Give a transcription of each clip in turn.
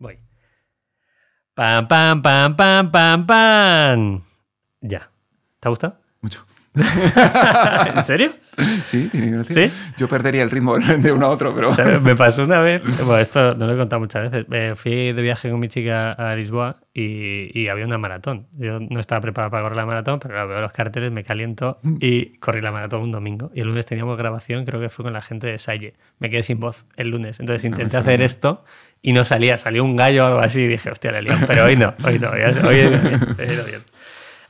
Voy. Pam, pam, pam, pam, pam, pam. Ya. ¿Te ha gustado? Mucho. ¿En serio? Sí, tiene gracia. ¿Sí? Yo perdería el ritmo de uno a otro, pero. ¿Sabes? Me pasó una vez, bueno, esto no lo he contado muchas veces. Fui de viaje con mi chica a Lisboa y, y había una maratón. Yo no estaba preparado para correr la maratón, pero claro, veo los carteles, me caliento y corrí la maratón un domingo. Y el lunes teníamos grabación, creo que fue con la gente de Salle. Me quedé sin voz el lunes. Entonces intenté está hacer bien. esto y no salía. Salió un gallo o algo así y dije, hostia, le liado. Pero hoy no, hoy no. Hoy, hoy bien, bien.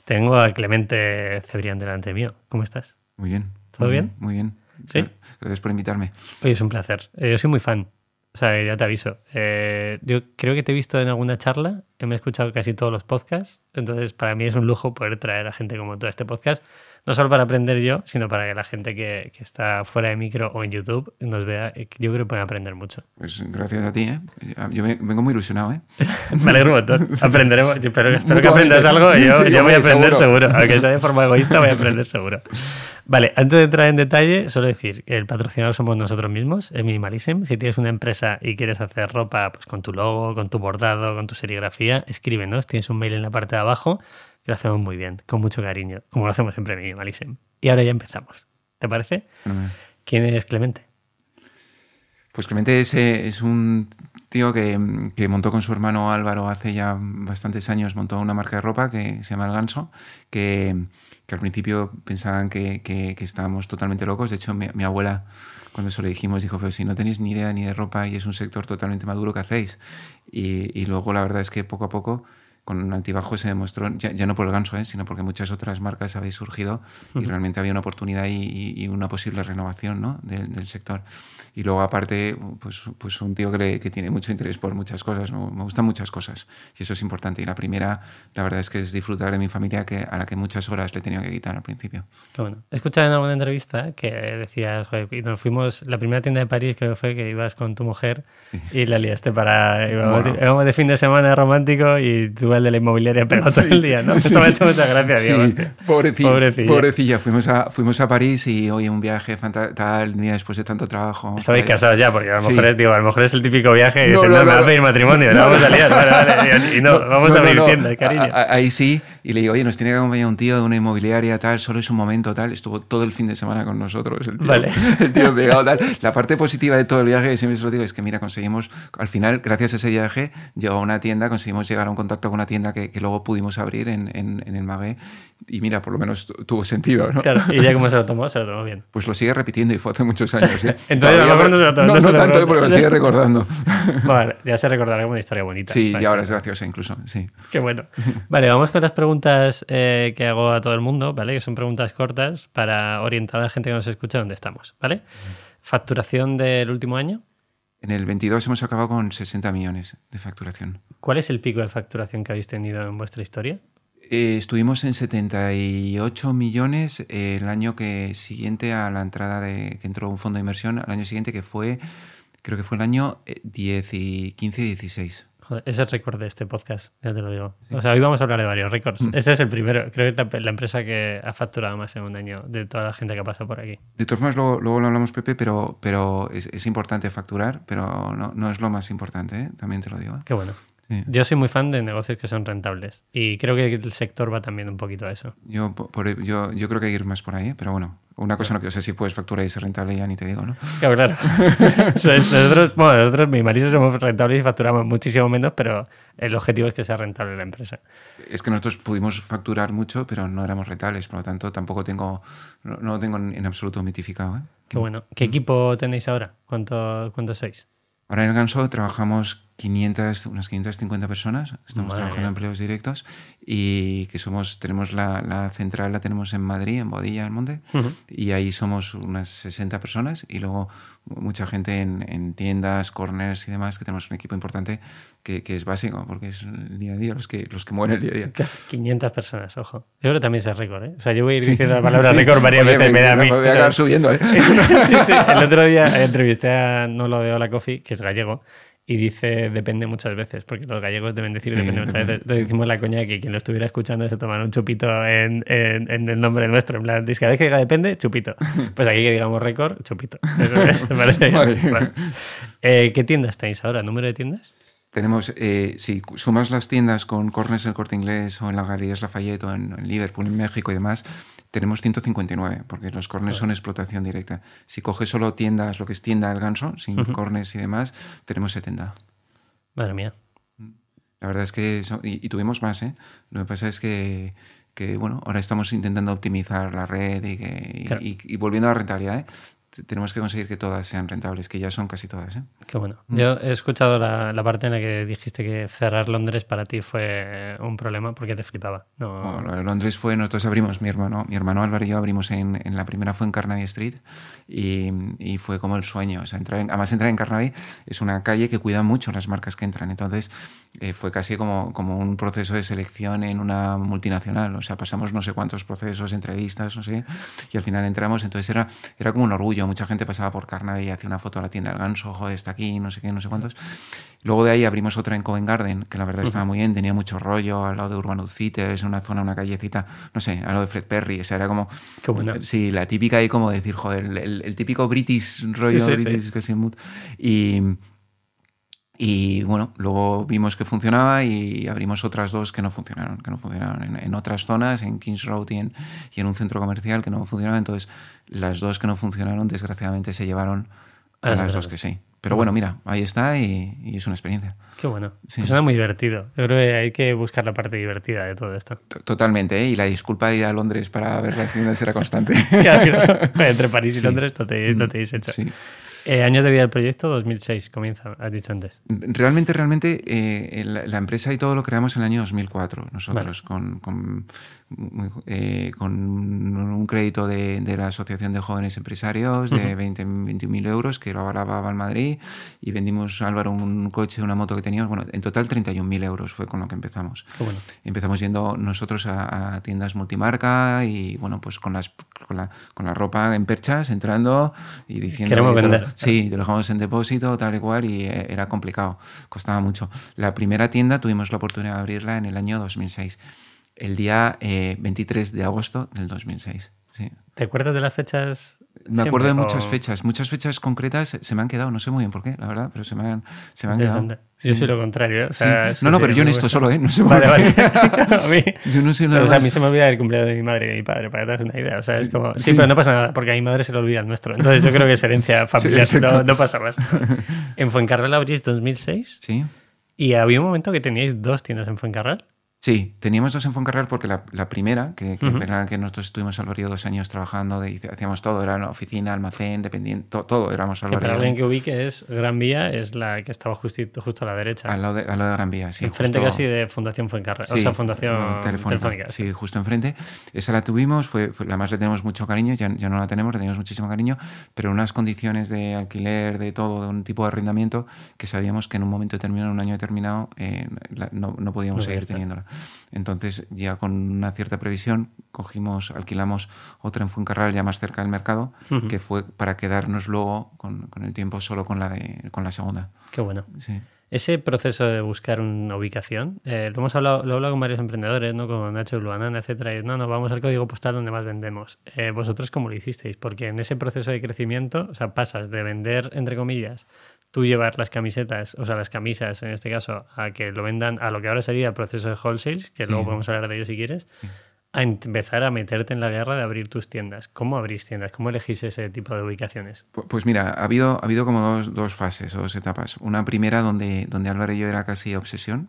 Tengo a Clemente Cebrián delante mío. ¿Cómo estás? Muy bien. ¿Todo muy bien? Muy bien. ¿Sí? Gracias por invitarme. Oye, es un placer. Eh, Yo soy muy fan. O sea, ya te aviso. Eh, yo creo que te he visto en alguna charla. Me he escuchado casi todos los podcasts. Entonces, para mí es un lujo poder traer a gente como tú a este podcast. No solo para aprender yo, sino para que la gente que, que está fuera de micro o en YouTube nos vea. eh, Yo creo que pueden aprender mucho. Pues gracias a ti, ¿eh? Yo me- vengo muy ilusionado, ¿eh? Me alegro un montón. Aprenderemos. Yo Espero, espero que aprendas algo. y Yo, Sí, yo voy a aprender seguro. seguro. Aunque sea de forma egoísta, voy a aprender seguro. Vale, antes de entrar en detalle, solo decir que el patrocinador somos nosotros mismos, el Minimalism. Si tienes una empresa y quieres hacer ropa pues, con tu logo, con tu bordado, con tu serigrafía, escríbenos. Tienes un mail en la parte de abajo lo hacemos muy bien, con mucho cariño, como lo hacemos siempre en Minimalism. Y ahora ya empezamos. ¿Te parece? ¿Quién es Clemente? Pues Clemente es, eh, es un tío que, que montó con su hermano Álvaro hace ya bastantes años, montó una marca de ropa que se llama El Ganso, que, que al principio pensaban que, que- que estábamos totalmente locos. De hecho, mi, mi abuela, cuando eso le dijimos, dijo, pues si no tenéis ni idea ni de ropa y es un sector totalmente maduro, ¿qué hacéis? Y, y luego la verdad es que poco a poco con Altibajo se demostró, ya, ya no por el ganso, ¿eh? sino porque muchas otras marcas habéis surgido y realmente había una oportunidad y, y- y una posible renovación ¿no? del, del sector. Y luego aparte, pues, pues un tío que, le- que tiene mucho interés por muchas cosas, me, me gustan muchas cosas y eso es importante. Y la primera, la verdad es que es disfrutar de mi familia que, a la que muchas horas le tenía que quitar al principio. Bueno. He escuchado en alguna entrevista que decías, joder, y nos fuimos, la primera tienda de París creo que fue que ibas con tu mujer y la liaste para, íbamos, Bueno. íbamos de fin de semana romántico y tú el de la inmobiliaria pegado todo el día, ¿no? Eso me ha hecho mucha gracia, Sí, hostia. pobrecilla, Pobrecilla. pobrecilla. Fuimos a, fuimos a París y hoy un viaje tal, mira, después de tanto trabajo. Allá. casados ya, porque a lo Sí. mejor es, digo, a lo mejor es el típico viaje y No, dicen, no, no, me va a pedir matrimonio, no, vamos a liar, vale, vale, y no, vamos a abrir no. tienda, cariño. A- ahí sí, y le digo, oye, nos tiene que acompañar un tío de una inmobiliaria, tal, solo es un momento, tal. Estuvo todo el fin de semana con nosotros, el tío, Vale. el tío pegado, tal. La parte positiva de todo el viaje, siempre se lo digo, es que, mira, conseguimos, al final, gracias a ese viaje, llegó a una tienda, conseguimos llegar a un contacto con una tienda que, que luego pudimos abrir en, en, en el Magué, y mira, por lo menos tu- tuvo sentido, ¿no? Claro, y ya como se lo tomó, se lo tomó bien. Pues lo sigue repitiendo y fue hace muchos años. ¿eh? Entonces, lo no no, no tanto. ¿eh? porque me sigue recordando. Vale, ya se recordará como una historia bonita. Sí, Vale. y ahora es graciosa incluso, sí. Qué bueno. Vale, vamos con las preguntas eh, que hago a todo el mundo, ¿vale? Que son preguntas cortas para orientar a la gente que nos escucha dónde estamos, ¿vale? Facturación del último año. En el 22 hemos acabado con 60 millones de facturación. ¿Cuál es el pico de facturación que habéis tenido en vuestra historia? Eh, estuvimos en 78 millones eh, el año que siguiente a la entrada de que entró un fondo de inversión, al año siguiente que fue, creo que fue el año eh, 10 y 15 y 16. Joder, ese es el récord de este podcast, ya te lo digo. O sea, hoy vamos a hablar de varios récords. Este es el primero. Creo que la, la empresa que ha facturado más en un año de toda la gente que ha pasado por aquí. De todas formas, luego, luego lo hablamos, Pepe, pero, pero es, es importante facturar, pero no, no es lo más importante, ¿eh? también te lo digo. ¿eh? Qué bueno. Sí. Yo soy muy fan de negocios que son rentables y creo que el sector va también un poquito a eso. Yo, por- yo, yo creo que hay que ir más por ahí, pero bueno, una cosa no que sé si puedes facturar y ser rentable ya ni te digo, ¿no? Claro, claro. Nosotros, bueno, nosotros, mi marido, somos rentables y facturamos muchísimo menos, pero el objetivo es que sea rentable la empresa. Es que nosotros pudimos facturar mucho, pero no éramos rentables, por lo tanto tampoco tengo, no, no lo tengo en, absoluto mitificado. ¿eh? Qué bueno. ¿Qué equipo tenéis ahora? ¿Cuánto, ¿Cuántos sois? Ahora en el Ganso trabajamos 500, unas 550 personas, estamos Madre trabajando en empleos directos y que somos, tenemos la, la central, la tenemos en Madrid, en Bodilla del Monte, y ahí somos unas 60 personas y luego mucha gente en, en tiendas, corners y demás, que tenemos un equipo importante que, que es básico, porque es el día a día, los que, los que mueven el día a día. 500 personas, ojo. Yo creo que también es récord, ¿eh? O sea, yo voy a ir diciendo la palabra Sí. récord varias Oye, veces, me da a mí. voy a acabar subiendo, ¿eh? sí, sí. El otro día entrevisté a Nolo de Hola Coffee, que es gallego, y dice depende muchas veces, porque los gallegos deben decir Sí, depende muchas veces. Entonces hicimos la coña de que quien lo estuviera escuchando se tomara un chupito en, en- en el nombre nuestro. En plan, dice, cada vez que diga depende, chupito. Pues aquí que digamos récord, chupito. Eso es, me parece bien. Vale. Vale. Eh, ¿Qué tiendas tenéis ahora? ¿Número de tiendas? Tenemos, eh, si sumas las tiendas con Cornes el Corte Inglés o en la Galerías Lafayette o en, en Liverpool, en México y demás, tenemos 159, porque los cornes son explotación directa. Si coges solo tiendas, lo que es tienda del ganso, sin cornes y demás, tenemos 70. Madre mía. La verdad es que, y, tuvimos más, ¿eh? Lo que pasa es que, que, bueno, ahora estamos intentando optimizar la red y, que, y, y volviendo a la rentabilidad, ¿eh? Tenemos que conseguir que todas sean rentables, que ya son casi todas. ¿eh? Qué bueno. Mm. Yo he escuchado la, la, parte en la que dijiste que cerrar Londres para ti fue un problema porque te flipaba. No... Londres fue, nosotros abrimos, mi hermano, mi hermano Álvaro y yo abrimos en, en la primera fue en Carnaby Street y, y, fue como el sueño. O sea, entrar en, además entrar en Carnaby es una calle que cuida mucho las marcas que entran. Entonces eh, fue casi como, como un proceso de selección en una multinacional. O sea, pasamos no sé cuántos procesos, entrevistas, no sé, y al final entramos. Entonces era, era como un orgullo mucha gente pasaba por Carnaby y hacía una foto a la tienda del ganso, joder, está aquí, no sé qué, no sé cuántos. Luego de ahí abrimos otra en Covent Garden, que la verdad estaba muy bien, tenía mucho rollo, al lado de Urban Outfitters, una zona, una callecita, no sé, al lado de Fred Perry, o sea, era como... Bueno. Sí, la típica ahí como decir, joder, el, el típico British rollo, sí, sí, British, sí. Y... Y bueno, luego vimos que funcionaba y abrimos otras dos que no funcionaron, que no funcionaron en, en otras zonas, en Kings Road y en, y en, un centro comercial que no funcionaban. Entonces, las dos que no funcionaron, desgraciadamente, se llevaron a, las dos que sí. Pero bueno, mira, ahí está y, y es una experiencia. Qué bueno. Sí. Pues suena muy divertido. Yo creo que hay que buscar la parte divertida de todo esto. Totalmente, ¿eh? y la disculpa de ir a Londres para ver las tiendas era constante. claro, entre París y sí. Londres no te, no te hecho. Sí. Eh, años de vida del proyecto, 2006, comienza, has dicho antes. Realmente, realmente, eh, la, la, empresa y todo lo creamos en el año 2004, nosotros, vale. con, con, eh, con, un crédito de, de, la Asociación de Jóvenes Empresarios de uh -huh. 20 21.000 euros que lo avalaba al Madrid y vendimos a Álvaro un coche, una moto que teníamos. Bueno, en total 31.000 euros fue con lo que empezamos. Bueno. Empezamos yendo nosotros a, a, tiendas multimarca y, bueno, pues con, las, con, la, con la ropa en perchas, entrando y diciendo... Queremos vender. Sí, te lo dejamos en depósito, tal y cual, y era complicado, costaba mucho. La primera tienda tuvimos la oportunidad de abrirla en el año 2006, el día eh, 23 de agosto del 2006. Sí. ¿Te acuerdas de las fechas me acuerdo de muchas o... fechas, muchas fechas concretas se me han quedado, no sé muy bien por qué, la verdad, pero se me han, se me han quedado. Sí. Yo soy lo contrario. O sea, sí. No, no, pero yo en esto solo, ¿eh? No sé vale, vale. a mí, yo no sé nada. Pero, o sea, a mí se me olvida el cumpleaños de mi madre y de mi padre, para que te das una idea. O sea, es como. Sí, pero no pasa nada, porque a mi madre se le olvida el nuestro. Entonces yo creo que es herencia familiar, no, no, pasa más. en Fuencarral abrís 2006. Sí. Y había un momento que teníais dos tiendas en Fuencarral. Sí, teníamos dos en Foncarral porque la, la primera, que, que, uh -huh. era la que nosotros estuvimos al barrio dos años trabajando, de, hacíamos todo, era una oficina, almacén, dependiente, to, todo éramos al barrio. Para alguien que ubique es Gran Vía, es la que estaba justito, justo a la derecha. Al lado de, al lado de Gran Vía, sí. Enfrente justo, casi de Fundación Fuencarral, sí, o sea, Fundación no, telefónica, telefónica, Sí, justo enfrente. Esa la tuvimos, fue, fue, además le tenemos mucho cariño, ya, ya no la tenemos, le tenemos muchísimo cariño, pero unas condiciones de alquiler, de todo, de un tipo de arrendamiento, que sabíamos que en un momento determinado, en un año determinado, eh, la, no, no podíamos no seguir teniéndola. Entonces, ya con una cierta previsión, cogimos, alquilamos otra en Fuencarral, ya más cerca del mercado, uh -huh. que fue para quedarnos luego con, con, el tiempo solo con la, de, con la segunda. Qué bueno. Sí. Ese proceso de buscar una ubicación, eh, lo hemos hablado, lo he hablado con varios emprendedores, ¿no? como Nacho Luanana, etcétera, y no, no, vamos al código postal donde más vendemos. Eh, ¿Vosotros cómo lo hicisteis? Porque en ese proceso de crecimiento, o sea, pasas de vender, entre comillas, tú llevar las camisetas, o sea, las camisas en este caso, a que lo vendan a lo que ahora sería el proceso de wholesale, que sí. luego podemos hablar de ello si quieres, sí. a empezar a meterte en la guerra de abrir tus tiendas. ¿Cómo abrís tiendas? ¿Cómo elegís ese tipo de ubicaciones? Pues mira, ha habido, ha habido como dos, dos fases o dos etapas. Una primera donde, donde Álvaro y yo era casi obsesión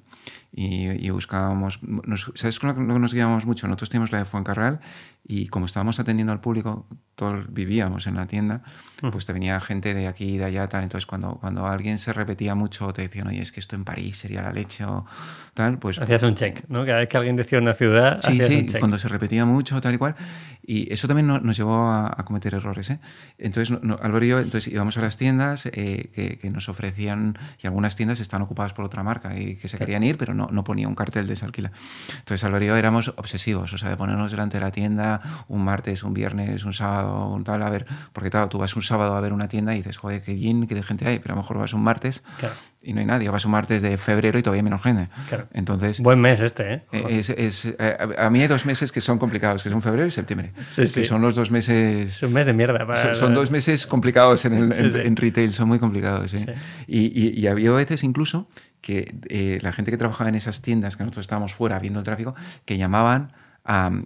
y, y buscábamos, nos, ¿sabes con lo que nos guiábamos mucho? Nosotros teníamos la de Fuencarral y como estábamos atendiendo al público, todos vivíamos en la tienda, pues te venía gente de aquí y de allá, tal. Entonces, cuando, cuando alguien se repetía mucho, te decían, oye, es que esto en París sería la leche o tal, pues... Hacías un check, ¿no? Cada vez que alguien decía una ciudad, Sí, sí, cuando se repetía mucho, tal y cual. Y eso también nos llevó a, a cometer errores, ¿eh? Entonces, no, Álvaro y yo entonces, íbamos a las tiendas eh, que, que, nos ofrecían, y algunas tiendas están ocupadas por otra marca y que se claro. querían ir, pero no, no ponía un cartel de desalquila. Entonces, Álvaro y yo éramos obsesivos, o sea, de ponernos delante de la tienda un martes, un viernes, un sábado sábado tal, a ver, porque claro, tú vas un sábado a ver una tienda y dices, joder, qué bien, qué de gente hay, pero a lo mejor vas un martes y no hay nadie, vas un martes de febrero y todavía hay menos gente. Entonces, Buen mes este, ¿eh? eh a mí hay dos meses que son complicados, que son febrero y septiembre. Sí, sí. son los dos meses... Es un mes de mierda. son, dos meses complicados en, el, en, retail, son muy complicados. ¿eh? Y, y, había veces incluso que eh, la gente que trabajaba en esas tiendas, que nosotros estábamos fuera viendo el tráfico, que llamaban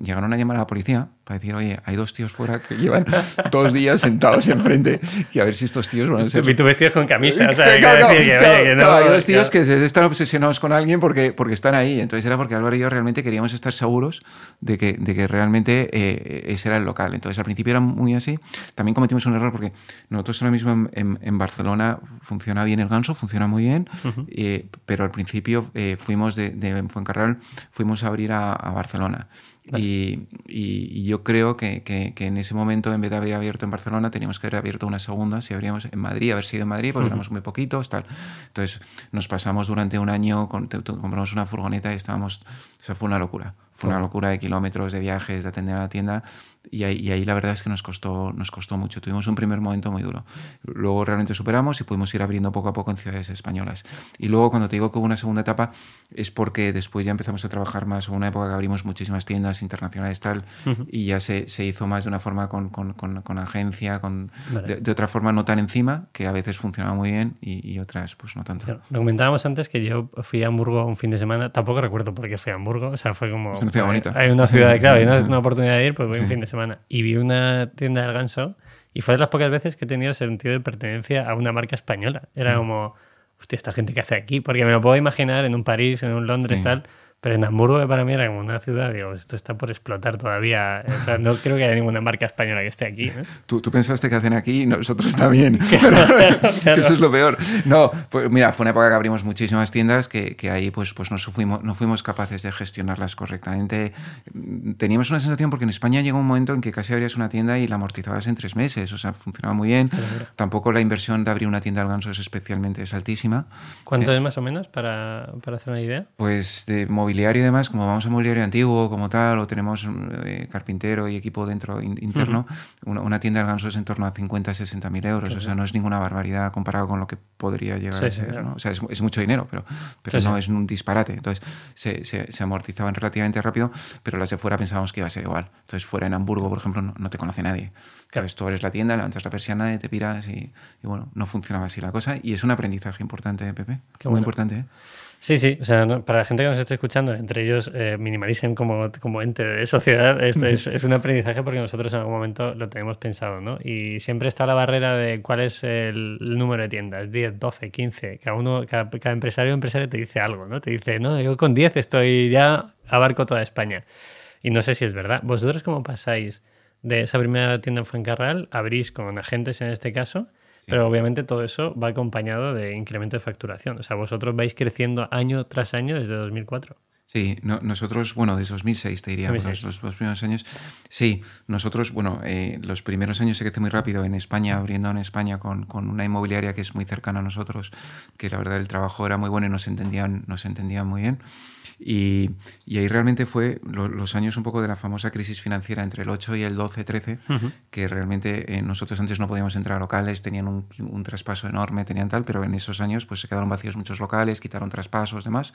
llegaron a llamar a la policía para decir, oye, hay dos tíos fuera que llevan dos días sentados enfrente y a ver si estos tíos van a ser... Y tú vestidos con camisa, o sea, hay dos tíos que están obsesionados con alguien porque, porque están ahí. Entonces era porque Álvaro y yo realmente queríamos estar seguros de que, de que realmente eh, ese era el local. Entonces al principio era muy así. También cometimos un error porque nosotros ahora mismo en, en, Barcelona funciona bien el ganso, funciona muy bien, eh, pero al principio eh, fuimos de, de Fuencarral, fuimos a abrir a, a Barcelona. Y, y, yo creo que, que, en ese momento, en vez de haber abierto en Barcelona, teníamos que haber abierto una segunda, si habríamos en Madrid, haber sido en Madrid, porque éramos muy poquitos, tal. Entonces nos pasamos durante un año, compramos una furgoneta y estábamos, o sea, fue una locura. Fue una locura de kilómetros, de viajes, de atender a la tienda. Y ahí, ahí, la verdad es que nos costó, nos costó mucho. Tuvimos un primer momento muy duro. Luego realmente superamos y pudimos ir abriendo poco a poco en ciudades españolas. Y luego cuando te digo que hubo una segunda etapa es porque después ya empezamos a trabajar más. Hubo una época que abrimos muchísimas tiendas internacionales tal y ya se, se, hizo más de una forma con, con, con, agencia, con, de, otra forma no tan encima, que a veces funcionaba muy bien y, otras pues no tanto. lo comentábamos antes que yo fui a Hamburgo un fin de semana. Tampoco recuerdo por qué fui a Hamburgo. O sea, fue como... una ciudad bonita. Hay una ciudad, claro, hay una, oportunidad de ir, pues voy un fin de semana. Y vi una tienda del ganso y fue de las pocas veces que he tenido sentido de pertenencia a una marca española. Era como, hostia, esta gente que hace aquí, porque me lo puedo imaginar en un París, en un Londres, tal pero en Hamburgo para mí era como una ciudad, digo, esto está por explotar todavía. no creo que haya ninguna marca española que esté aquí. ¿Tú, tú, pensaste que hacen aquí y nosotros también. que eso es lo peor. No, pues mira, fue una época que abrimos muchísimas tiendas que, que ahí pues, pues no, fuimos, no fuimos capaces de gestionarlas correctamente. Teníamos una sensación porque en España llegó un momento en que casi abrías una tienda y la amortizabas en tres meses. O sea, funcionaba muy bien. Tampoco la inversión de abrir una tienda al ganso es especialmente es altísima. ¿Cuánto eh, es más o menos para, para hacer una idea? Pues de móvil mobiliario y demás, como vamos a mobiliario antiguo como tal, o tenemos eh, carpintero y equipo dentro interno, una, tienda de ganso es en torno a 50, 60 mil euros. O sea, no es ninguna barbaridad comparado con lo que podría llegar a ser. ¿no? O sea, es, es, mucho dinero, pero, pero no es un disparate. Entonces, se, se, se, amortizaban relativamente rápido, pero las de fuera pensábamos que iba a ser igual. Entonces, fuera en Hamburgo, por ejemplo, no, te conoce nadie. Claro. tú eres la tienda, levantas la persiana y te piras y, y, bueno, no funcionaba así la cosa. Y es un aprendizaje importante, Pepe. Muy importante. ¿eh? Sí, sí, o sea, para la gente que nos esté escuchando, entre ellos eh, como, como ente de sociedad, este es, es, un aprendizaje porque nosotros en algún momento lo tenemos pensado, ¿no? Y siempre está la barrera de cuál es el, número de tiendas, 10, 12, 15, cada uno, cada, cada empresario o empresaria te dice algo, ¿no? Te dice, no, yo con 10 estoy ya, abarco toda España. Y no sé si es verdad. ¿Vosotros cómo pasáis de esa primera tienda en Fuencarral, abrís con agentes en este caso, pero obviamente todo eso va acompañado de incremento de facturación. O sea, vosotros vais creciendo año tras año desde 2004. Sí, nosotros, bueno, desde 2006 te diría, los, los, primeros años. Sí, nosotros, bueno, eh, los primeros años se crece muy rápido en España, abriendo en España con, con, una inmobiliaria que es muy cercana a nosotros, que la verdad el trabajo era muy bueno y nos entendían, nos entendían muy bien. Y, y ahí realmente fue los años un poco de la famosa crisis financiera entre el 8 y el 12, 13, que realmente eh, nosotros antes no podíamos entrar a locales, tenían un, un, traspaso enorme, tenían tal, pero en esos años pues se quedaron vacíos muchos locales, quitaron traspasos, demás.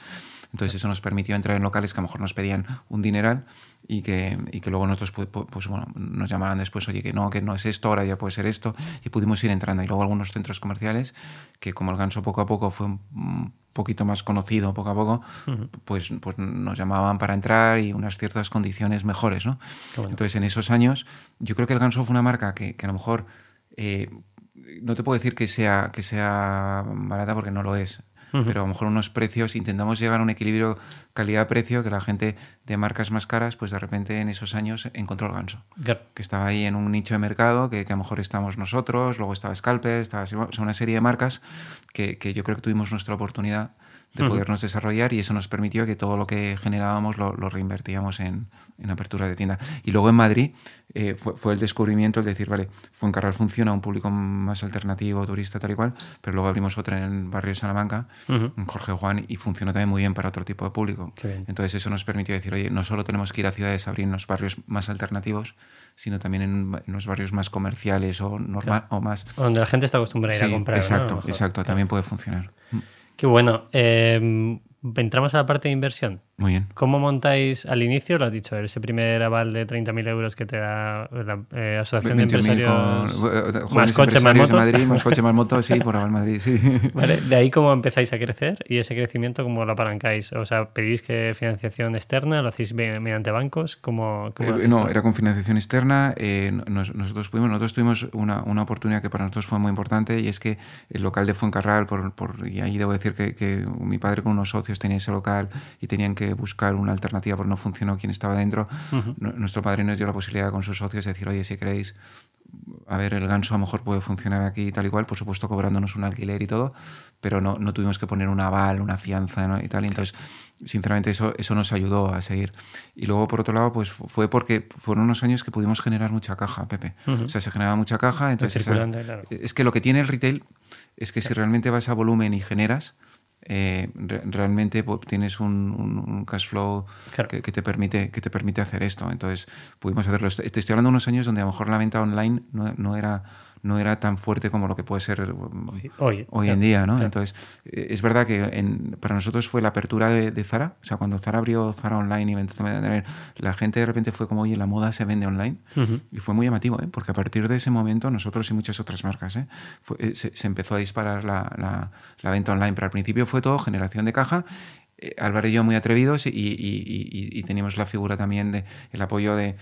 Entonces eso nos permitió entrar en locales que a lo mejor nos pedían un dineral y que, y que luego nosotros pues, pues, bueno, nos llamaran después, oye, que no, que no es esto, ahora ya puede ser esto, y pudimos ir entrando. Y luego algunos centros comerciales que como el ganso poco a poco fue un poquito más conocido poco a poco, pues, pues nos llamaban para entrar y unas ciertas condiciones mejores, ¿no? Entonces en esos años yo creo que el ganso fue una marca que, que a lo mejor... Eh, no te puedo decir que sea, que sea barata porque no lo es pero a lo mejor unos precios, intentamos llegar a un equilibrio calidad-precio que la gente de marcas más caras, pues de repente en esos años encontró el ganso. Que estaba ahí en un nicho de mercado, que, que, a lo mejor estamos nosotros, luego estaba Scalper, estaba una serie de marcas que, que yo creo que tuvimos nuestra oportunidad de podernos desarrollar y eso nos permitió que todo lo que generábamos lo, lo reinvertíamos en, en, apertura de tienda. Y luego en Madrid eh, fue, fue, el descubrimiento el decir, vale, Fuencarral funciona, un público más alternativo, turista, tal y cual, pero luego abrimos otra en el barrio de Salamanca Jorge Juan, y funcionó también muy bien para otro tipo de público. Entonces eso nos permitió decir, oye, no solo tenemos que ir a ciudades a abrir en los barrios más alternativos, sino también en, los barrios más comerciales o, normal, o más... Donde la gente está acostumbrada a ir a comprar. Exacto, exacto, también puede funcionar. Qué bueno. Eh, entramos a la parte de inversión. Muy bien. ¿Cómo montáis al inicio? Lo has dicho, ese primer aval de 30.000 euros que te da la eh, Asociación de Empresarios. Con, eh, más coche, más motos. Madrid, más coche, más motos, sí, por Aval Madrid, sí. Vale, de ahí cómo empezáis a crecer y ese crecimiento, ¿cómo lo apalancáis? O sea, ¿pedís que financiación externa? ¿Lo hacéis mediante bancos? ¿Cómo, eh, no, era con financiación externa. nosotros, pudimos, nosotros tuvimos una, una, oportunidad que para nosotros fue muy importante y es que el local de Fuencarral, por, por, y ahí debo decir que, que mi padre con unos socios tenía ese local y tenían que buscar una alternativa porque no funcionó quien estaba dentro, nuestro padre nos dio la posibilidad con sus socios de decir, oye, si queréis, a ver, el ganso a lo mejor puede funcionar aquí y tal y cual, por supuesto cobrándonos un alquiler y todo, pero no, no tuvimos que poner un aval, una fianza y tal. Y entonces, sinceramente, eso, eso nos ayudó a seguir. Y luego, por otro lado, pues fue porque fueron unos años que pudimos generar mucha caja, Pepe. O sea, se generaba mucha caja. Entonces, es que lo que tiene el retail es que si realmente vas a volumen y generas, eh, realmente pues, tienes un, cash flow que, te permite, que te permite hacer esto. Entonces, pudimos hacerlo. Te estoy hablando de unos años donde a lo mejor la venta online no, no era no era tan fuerte como lo que puede ser hoy, hoy, en día, ¿no? Entonces, eh, es verdad que para nosotros fue la apertura de, Zara, o sea, cuando Zara abrió Zara Online y la gente de repente fue como, oye, la moda se vende online, y fue muy llamativo, ¿eh? porque a partir de ese momento nosotros y muchas otras marcas, ¿eh? eh se, empezó a disparar la, la, venta online, pero al principio fue todo generación de caja Álvaro y yo muy atrevidos y, y, y, teníamos la figura también de el apoyo de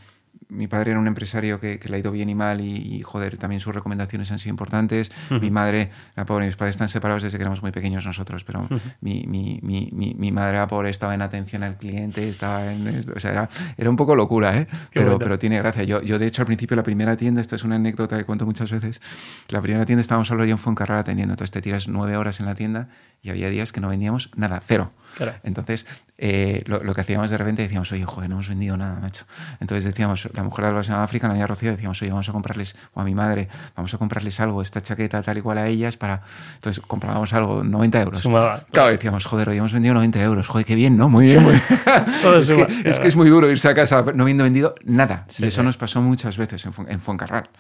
mi padre era un empresario que, le ha ido bien y mal y, joder, también sus recomendaciones han sido importantes. Mi madre, la pobre, mis padres están separados desde que éramos muy pequeños nosotros, pero mi, mi, mi, mi, madre, la pobre, estaba en atención al cliente, estaba en... O sea, era, era un poco locura, ¿eh? Pero, pero tiene gracia. Yo, yo, de hecho, al principio, la primera tienda, esta es una anécdota que cuento muchas veces, la primera tienda estábamos solo yo en Fuencarral atendiendo, entonces te tiras nueve horas en la tienda y había días que no vendíamos nada, cero. Entonces, eh, lo, que hacíamos de repente decíamos, oye, joder, no hemos vendido nada, macho. Entonces decíamos, la mujer de la África, la había Rocío, decíamos, oye, vamos a comprarles, o a mi madre, vamos a comprarles algo, esta chaqueta tal y cual a ellas, para. Entonces comprábamos algo, 90 euros. claro, decíamos, joder, hoy hemos vendido 90 euros, joder, qué bien, ¿no? Muy bien, muy es, que, es, que, es muy duro irse a casa no habiendo vendido nada. y eso nos pasó muchas veces en, en Fuencarral.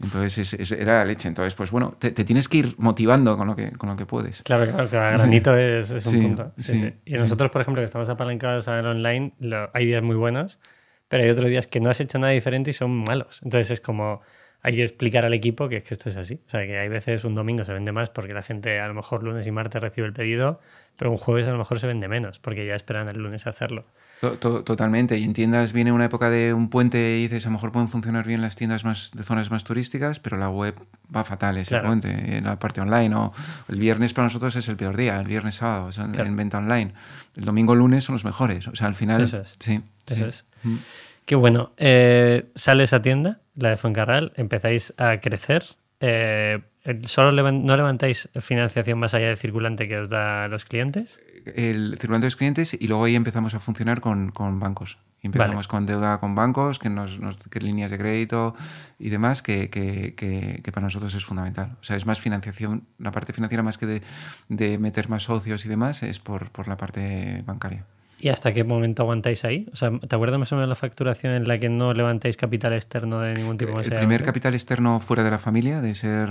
Entonces era la leche. Entonces, pues bueno, te, tienes que ir motivando con lo que, con lo que puedes. Claro, claro, que granito es, un punto. y nosotros, por ejemplo, que estamos apalancados a ver online, hay días muy buenos, pero hay otros días que no has hecho nada diferente y son malos. Entonces es como, hay que explicar al equipo que, es que esto es así. O sea, que hay veces un domingo se vende más porque la gente a lo mejor lunes y martes recibe el pedido, pero un jueves a lo mejor se vende menos porque ya esperan el lunes a hacerlo. Totalmente. Y en tiendas viene una época de un puente y dices, a lo mejor pueden funcionar bien las tiendas más de zonas más turísticas, pero la web va fatal ese puente, en la parte online. O el viernes para nosotros es el peor día, el viernes sábado, en venta online. El domingo lunes son los mejores. O sea, al final. Es. Sí. Eso es. Mm. Qué bueno. Eh, sale esa tienda, la de Fuencarral, empezáis a crecer. Eh, ¿Solo no levantáis financiación más allá del circulante que os da los clientes? El circulante de los clientes y luego ahí empezamos a funcionar con, bancos. Empezamos con deuda con bancos, que nos, que líneas de crédito y demás, que, que, para nosotros es fundamental. O sea, es más financiación, la parte financiera más que de, de meter más socios y demás, es por, por la parte bancaria. ¿Y hasta qué momento aguantáis ahí? O sea, ¿te acuerdas más o menos la facturación en la que no levantáis capital externo de ningún tipo? El primer capital externo fuera de la familia, de ser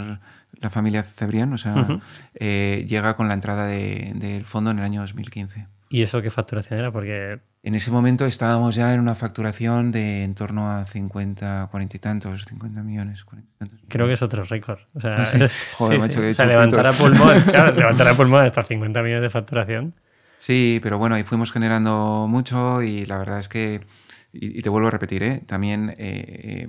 la familia Cebrián, o sea, eh, llega con la entrada del fondo en el año 2015. ¿Y eso qué facturación era? Porque... En ese momento estábamos ya en una facturación de en torno a 50, 40 y tantos, 50 millones, 40 y tantos. Creo que es otro récord. O sea, ¿Ah, Joder, macho, que o sea levantar a pulmón, claro, levantar a pulmón hasta 50 millones de facturación. Sí, pero bueno, ahí fuimos generando mucho y la verdad es que, y, te vuelvo a repetir, ¿eh? también eh,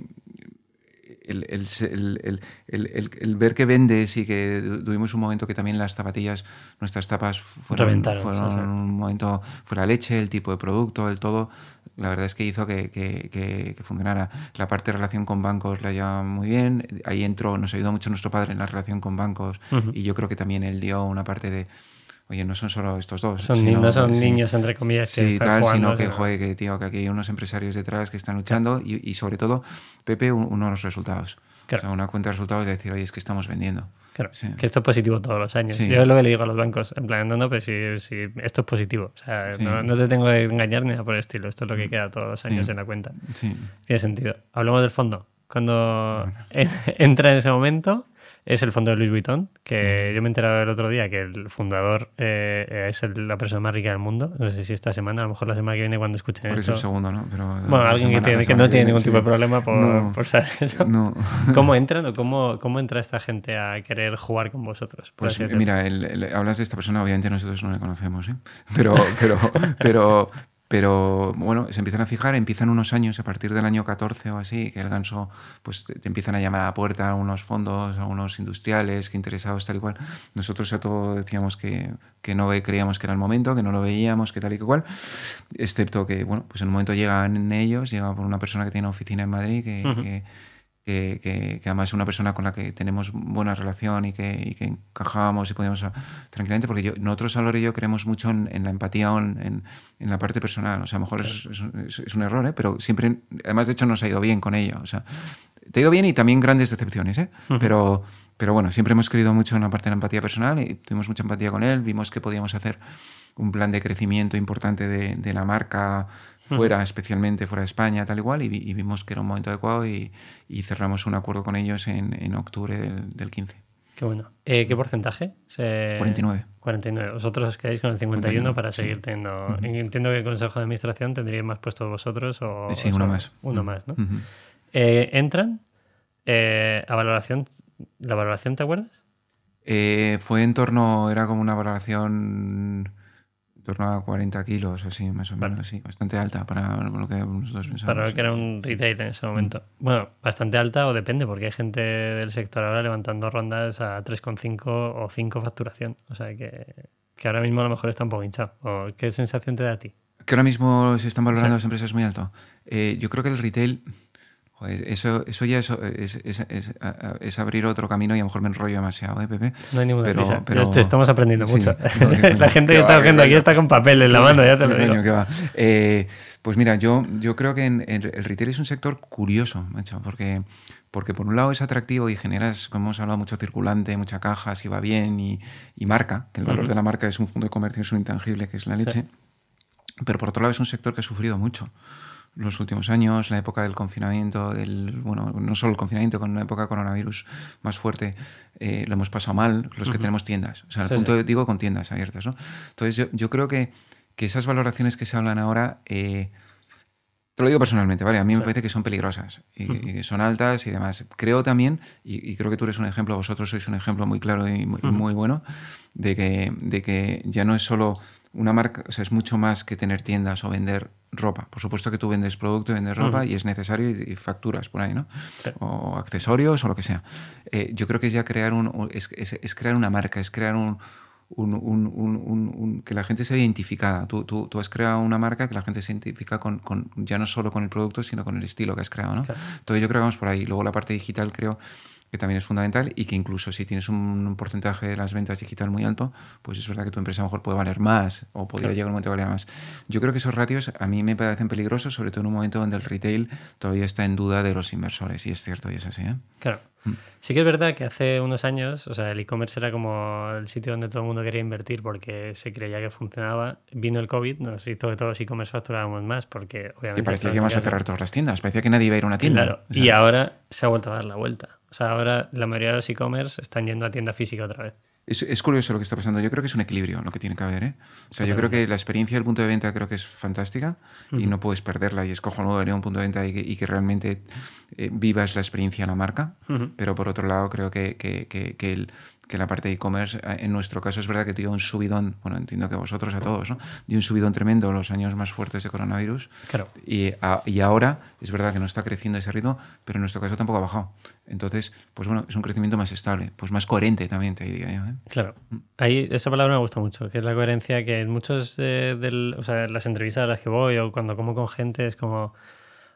el, el, el, el, ver que vendes y que tuvimos un momento que también las zapatillas, nuestras tapas fueron, fueron un momento, fuera leche, el tipo de producto, el todo, la verdad es que hizo que, que, que, funcionara. La parte de relación con bancos la lleva muy bien, ahí entró, nos ayudó mucho nuestro padre en la relación con bancos y yo creo que también él dio una parte de oye, no son solo estos dos. Son, sino, son niños, entre comillas, que sí, tal, sino que, joder, que, tío, que aquí hay unos empresarios detrás que están luchando y, y sobre todo, Pepe, uno de los resultados. O sea, una cuenta de resultados es decir, oye, es que estamos vendiendo. Claro, que esto es positivo todos los años. Yo es lo que le digo a los bancos, en plan, no, no, pero si, esto es positivo. O sea, no, te tengo que engañar ni nada por el estilo. Esto es lo que queda todos los años en la cuenta. Tiene sentido. Hablemos del fondo. Cuando entra en ese momento, es el fondo de Louis Vuitton, que yo me he enterado el otro día que el fundador eh, es la persona más rica del mundo. No sé si esta semana, a lo mejor la semana que viene cuando escuchen esto. Es el segundo, ¿no? bueno, alguien que, tiene, que no tiene ningún tipo de problema por, saber eso. ¿Cómo entran o cómo, cómo entra esta gente a querer jugar con vosotros? Pues mira, hablas de esta persona, obviamente nosotros no le conocemos, ¿eh? Pero, pero, pero, pero bueno, se empiezan a fijar, empiezan unos años, a partir del año 14 o así, que el ganso, pues te, empiezan a llamar a la puerta a unos fondos, a unos industriales que interesados tal y cual. Nosotros a todo decíamos que, que no creíamos que era el momento, que no lo veíamos, que tal y que cual, excepto que, bueno, pues en un momento llegan ellos, llega por una persona que tiene una oficina en Madrid, que que, que, además es una persona con la que tenemos buena relación y que, y que encajamos y podemos tranquilamente, porque yo, nosotros, Álvaro y yo, creemos mucho en, la empatía o en, en, la parte personal. O sea, a lo mejor es, es, un error, ¿eh? pero siempre, además, de hecho, nos ha ido bien con ello. O sea, te ha ido bien y también grandes decepciones, ¿eh? pero, pero bueno, siempre hemos creído mucho en la parte de la empatía personal y tuvimos mucha empatía con él, vimos que podíamos hacer un plan de crecimiento importante de, de la marca fuera, especialmente fuera de España, tal igual, y, y, vimos que era un momento adecuado y, y cerramos un acuerdo con ellos en, en octubre del, del, 15. Qué bueno. Eh, ¿Qué porcentaje? 49. 49. Vosotros os quedáis con el 51 para seguir teniendo. Entiendo que el Consejo de Administración tendríais más puestos vosotros o. Sí, uno más. Uno más, ¿no? eh, ¿Entran eh, a valoración? ¿La valoración te acuerdas? Eh, fue en torno, era como una valoración torno a 40 kilos, así, más o menos, así, bastante alta para lo que nosotros pensábamos. Para lo que era un retail en ese momento. Mm. Bueno, bastante alta o depende, porque hay gente del sector ahora levantando rondas a 3,5 o 5 facturación. O sea que, que, ahora mismo a lo mejor está un poco hinchado. ¿O ¿Qué sensación te da a ti? Que ahora mismo se están valorando las empresas muy alto. Eh, yo creo que el retail eso, eso ya es, es, abrir otro camino y a lo mejor me enrollo demasiado, ¿eh, Pepe? No hay ninguna pero, Pero... estamos aprendiendo mucho. la gente que está haciendo aquí está con papel en la mano, ya te lo digo. Eh, pues mira, yo, yo creo que el retail es un sector curioso, macho, porque, porque por un lado es atractivo y generas, como hemos hablado, mucho circulante, mucha caja, si va bien y, y marca, que el valor de la marca es un fondo de comercio, es un intangible que es la leche. Pero por otro lado es un sector que ha sufrido mucho los últimos años, la época del confinamiento, del, bueno, no solo el confinamiento, con una época coronavirus más fuerte, eh, lo hemos pasado mal los que tenemos tiendas. O sea, al punto digo con tiendas abiertas. ¿no? Entonces, yo, yo creo que, que, esas valoraciones que se hablan ahora, eh, te lo digo personalmente, ¿vale? A mí me parece que son peligrosas y, que son altas y demás. Creo también, y, creo que tú eres un ejemplo, vosotros sois un ejemplo muy claro y muy, muy bueno, de que, de que ya no es solo una marca, o sea, es mucho más que tener tiendas o vender ropa. Por supuesto que tú vendes producto, vendes ropa y es necesario y, facturas por ahí, ¿no? O accesorios o lo que sea. Eh, yo creo que es ya crear un, es, es, crear una marca, es crear un, un, un, que la gente se vea identificada. Tú, tú, tú, has creado una marca que la gente se identifica con, con, ya no solo con el producto, sino con el estilo que has creado, ¿no? Entonces yo creo que vamos por ahí. Luego la parte digital creo que también es fundamental y que incluso si tienes un, porcentaje de las ventas digital muy alto, pues es verdad que tu empresa a lo mejor puede valer más o podría llegar un momento que valer más. Yo creo que esos ratios a mí me parecen peligrosos, sobre todo en un momento donde el retail todavía está en duda de los inversores y es cierto y es así. ¿eh? Claro. Sí que es verdad que hace unos años, o sea, el e-commerce era como el sitio donde todo el mundo quería invertir porque se creía que funcionaba. Vino el COVID, nos hizo que todos los e-commerce facturáramos más porque obviamente... Y parecía que íbamos a cerrar todas las tiendas, parecía que nadie iba a ir a una tienda. Claro, y ahora se ha vuelto a dar la vuelta. O sea, ahora la mayoría de los e-commerce están yendo a tienda física otra vez. Es, curioso lo que está pasando. Yo creo que es un equilibrio lo que tiene que haber. ¿eh? O sea, yo creo que la experiencia del punto de venta creo que es fantástica y no puedes perderla. Y es cojonudo venir a un punto de venta y que, realmente eh, vivas la experiencia en la marca. Pero por otro lado, creo que, que, que el, que la parte de e-commerce, eh, en nuestro caso es verdad que dio un subidón, bueno, entiendo que vosotros a todos, ¿no? Dio un subidón tremendo los años más fuertes de coronavirus. Claro. Y, y ahora es verdad que no está creciendo ese ritmo, pero en nuestro caso tampoco ha bajado. Entonces, pues bueno, es un crecimiento más estable, pues más coherente también, te diría yo. ¿eh? Claro. Mm. Ahí, esa palabra me gusta mucho, que es la coherencia que en muchos eh, de o sea, las entrevistas a las que voy o cuando como con gente es como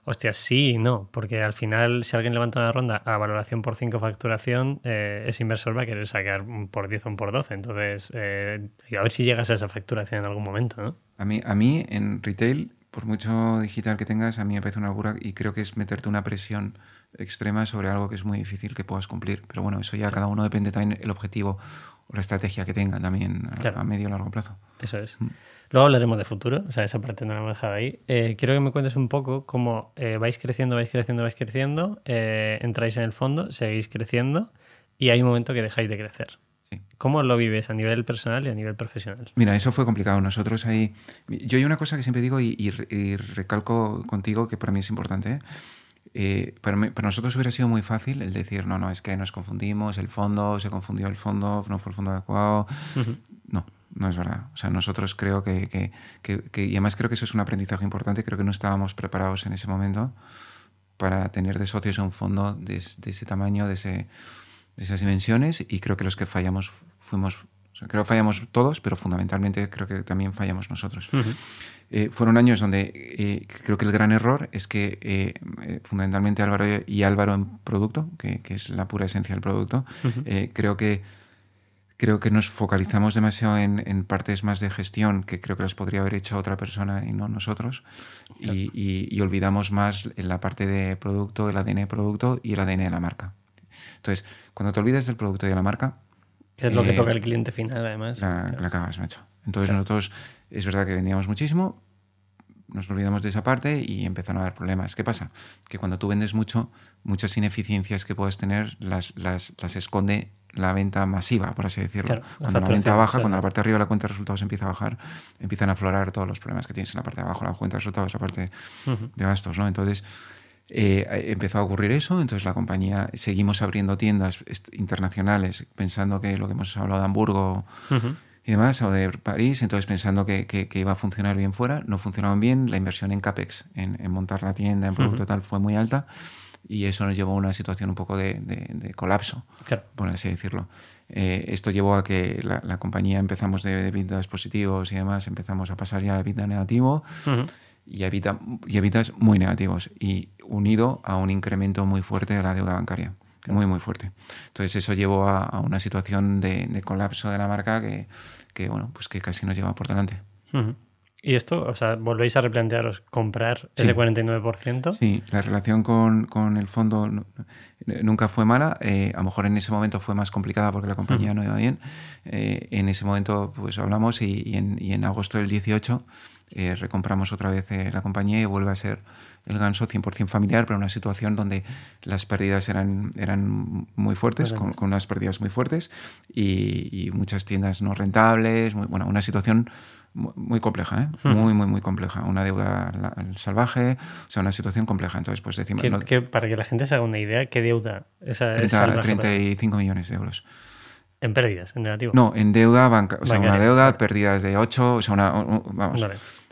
Hostia, sí y no, porque al final si alguien levanta una ronda a valoración por 5 facturación, eh, ese inversor va a querer sacar por 10 o por 12. Entonces, eh, a ver si llegas a esa facturación en algún momento, ¿no? A mí, a mí en retail, por mucho digital que tengas, a mí me parece una locura y creo que es meterte una presión extrema sobre algo que es muy difícil que puedas cumplir. Pero bueno, eso ya cada uno depende también el objetivo o la estrategia que tenga también a, medio o largo plazo. Eso es. Mm. Luego hablaremos de futuro, o sea, esa parte no la hemos dejado ahí. Eh, quiero que me cuentes un poco cómo eh, vais creciendo, vais creciendo, vais creciendo, eh, entráis en el fondo, seguís creciendo y hay un momento que dejáis de crecer. ¿Cómo lo vives a nivel personal y a nivel profesional? Mira, eso fue complicado. Nosotros ahí... Yo hay una cosa que siempre digo y, recalco contigo que para mí es importante. para, nosotros hubiera sido muy fácil el decir, no, no, es que nos confundimos, el fondo, se confundió el fondo, no fue el fondo adecuado. No, no es verdad. O sea, nosotros creo que, y además creo que eso es un aprendizaje importante, creo que no estábamos preparados en ese momento para tener de socios un fondo de, ese tamaño, de, ese, de, esas dimensiones, y creo que los que fallamos fuimos, creo que fallamos todos, pero fundamentalmente creo que también fallamos nosotros. Eh, fueron años donde eh, creo que el gran error es que eh, fundamentalmente Álvaro y Álvaro en producto, que, es la pura esencia del producto, creo que creo que nos focalizamos demasiado en, partes más de gestión que creo que las podría haber hecho otra persona y no nosotros. Y, olvidamos más en la parte de producto, el ADN de producto y el ADN de la marca. Entonces, cuando te olvidas del producto y de la marca... Que es lo que eh, toca el cliente final, además. La, la cagas, macho. Entonces, nosotros, es verdad que vendíamos muchísimo, nos olvidamos de esa parte y empezaron a haber problemas. ¿Qué pasa? Que cuando tú vendes mucho, muchas ineficiencias que puedes tener las, las, las esconde la venta masiva, por así decirlo. cuando la venta baja, cuando la parte de arriba de la cuenta de resultados empieza a bajar, empiezan a aflorar todos los problemas que tienes en la parte de abajo, la cuenta de resultados, la parte de gastos. ¿no? Entonces, eh, empezó a ocurrir eso, entonces la compañía, seguimos abriendo tiendas internacionales pensando que lo que hemos hablado de Hamburgo y demás, o de París, entonces pensando que, que, iba a funcionar bien fuera, no funcionaban bien, la inversión en CAPEX, en, montar la tienda, en producto tal, fue muy alta y eso nos llevó a una situación un poco de, colapso, por así decirlo. Eh, esto llevó a que la, compañía empezamos de, de ventas positivos y demás, empezamos a pasar ya a EBITDA negativo y, a EBITDA, y muy negativos y unido a un incremento muy fuerte de la deuda bancaria. Muy, muy fuerte. Entonces eso llevó a, una situación de, colapso de la marca que, que, bueno, pues que casi nos lleva por delante. ¿Y esto, o sea, volvéis a replantearos comprar ese 49%? Sí, la relación con, con el fondo nunca fue mala. Eh, a lo mejor en ese momento fue más complicada porque la compañía no iba bien. Eh, en ese momento pues hablamos y, en, y en, agosto del 18 eh, recompramos otra vez la compañía y vuelve a ser el ganso 100% familiar, pero en una situación donde las pérdidas eran, eran muy fuertes, con, con, unas pérdidas muy fuertes y, y, muchas tiendas no rentables. Muy, bueno, una situación muy compleja, ¿eh? muy, muy, muy compleja. Una deuda salvaje, o sea, una situación compleja. Entonces, pues decimos... para que la gente se haga una idea, ¿qué deuda? Esa 35 millones de euros. ¿En pérdidas? ¿En negativo? No, en deuda, banca, o sea, una deuda, pérdidas de 8, o sea, una... Vamos,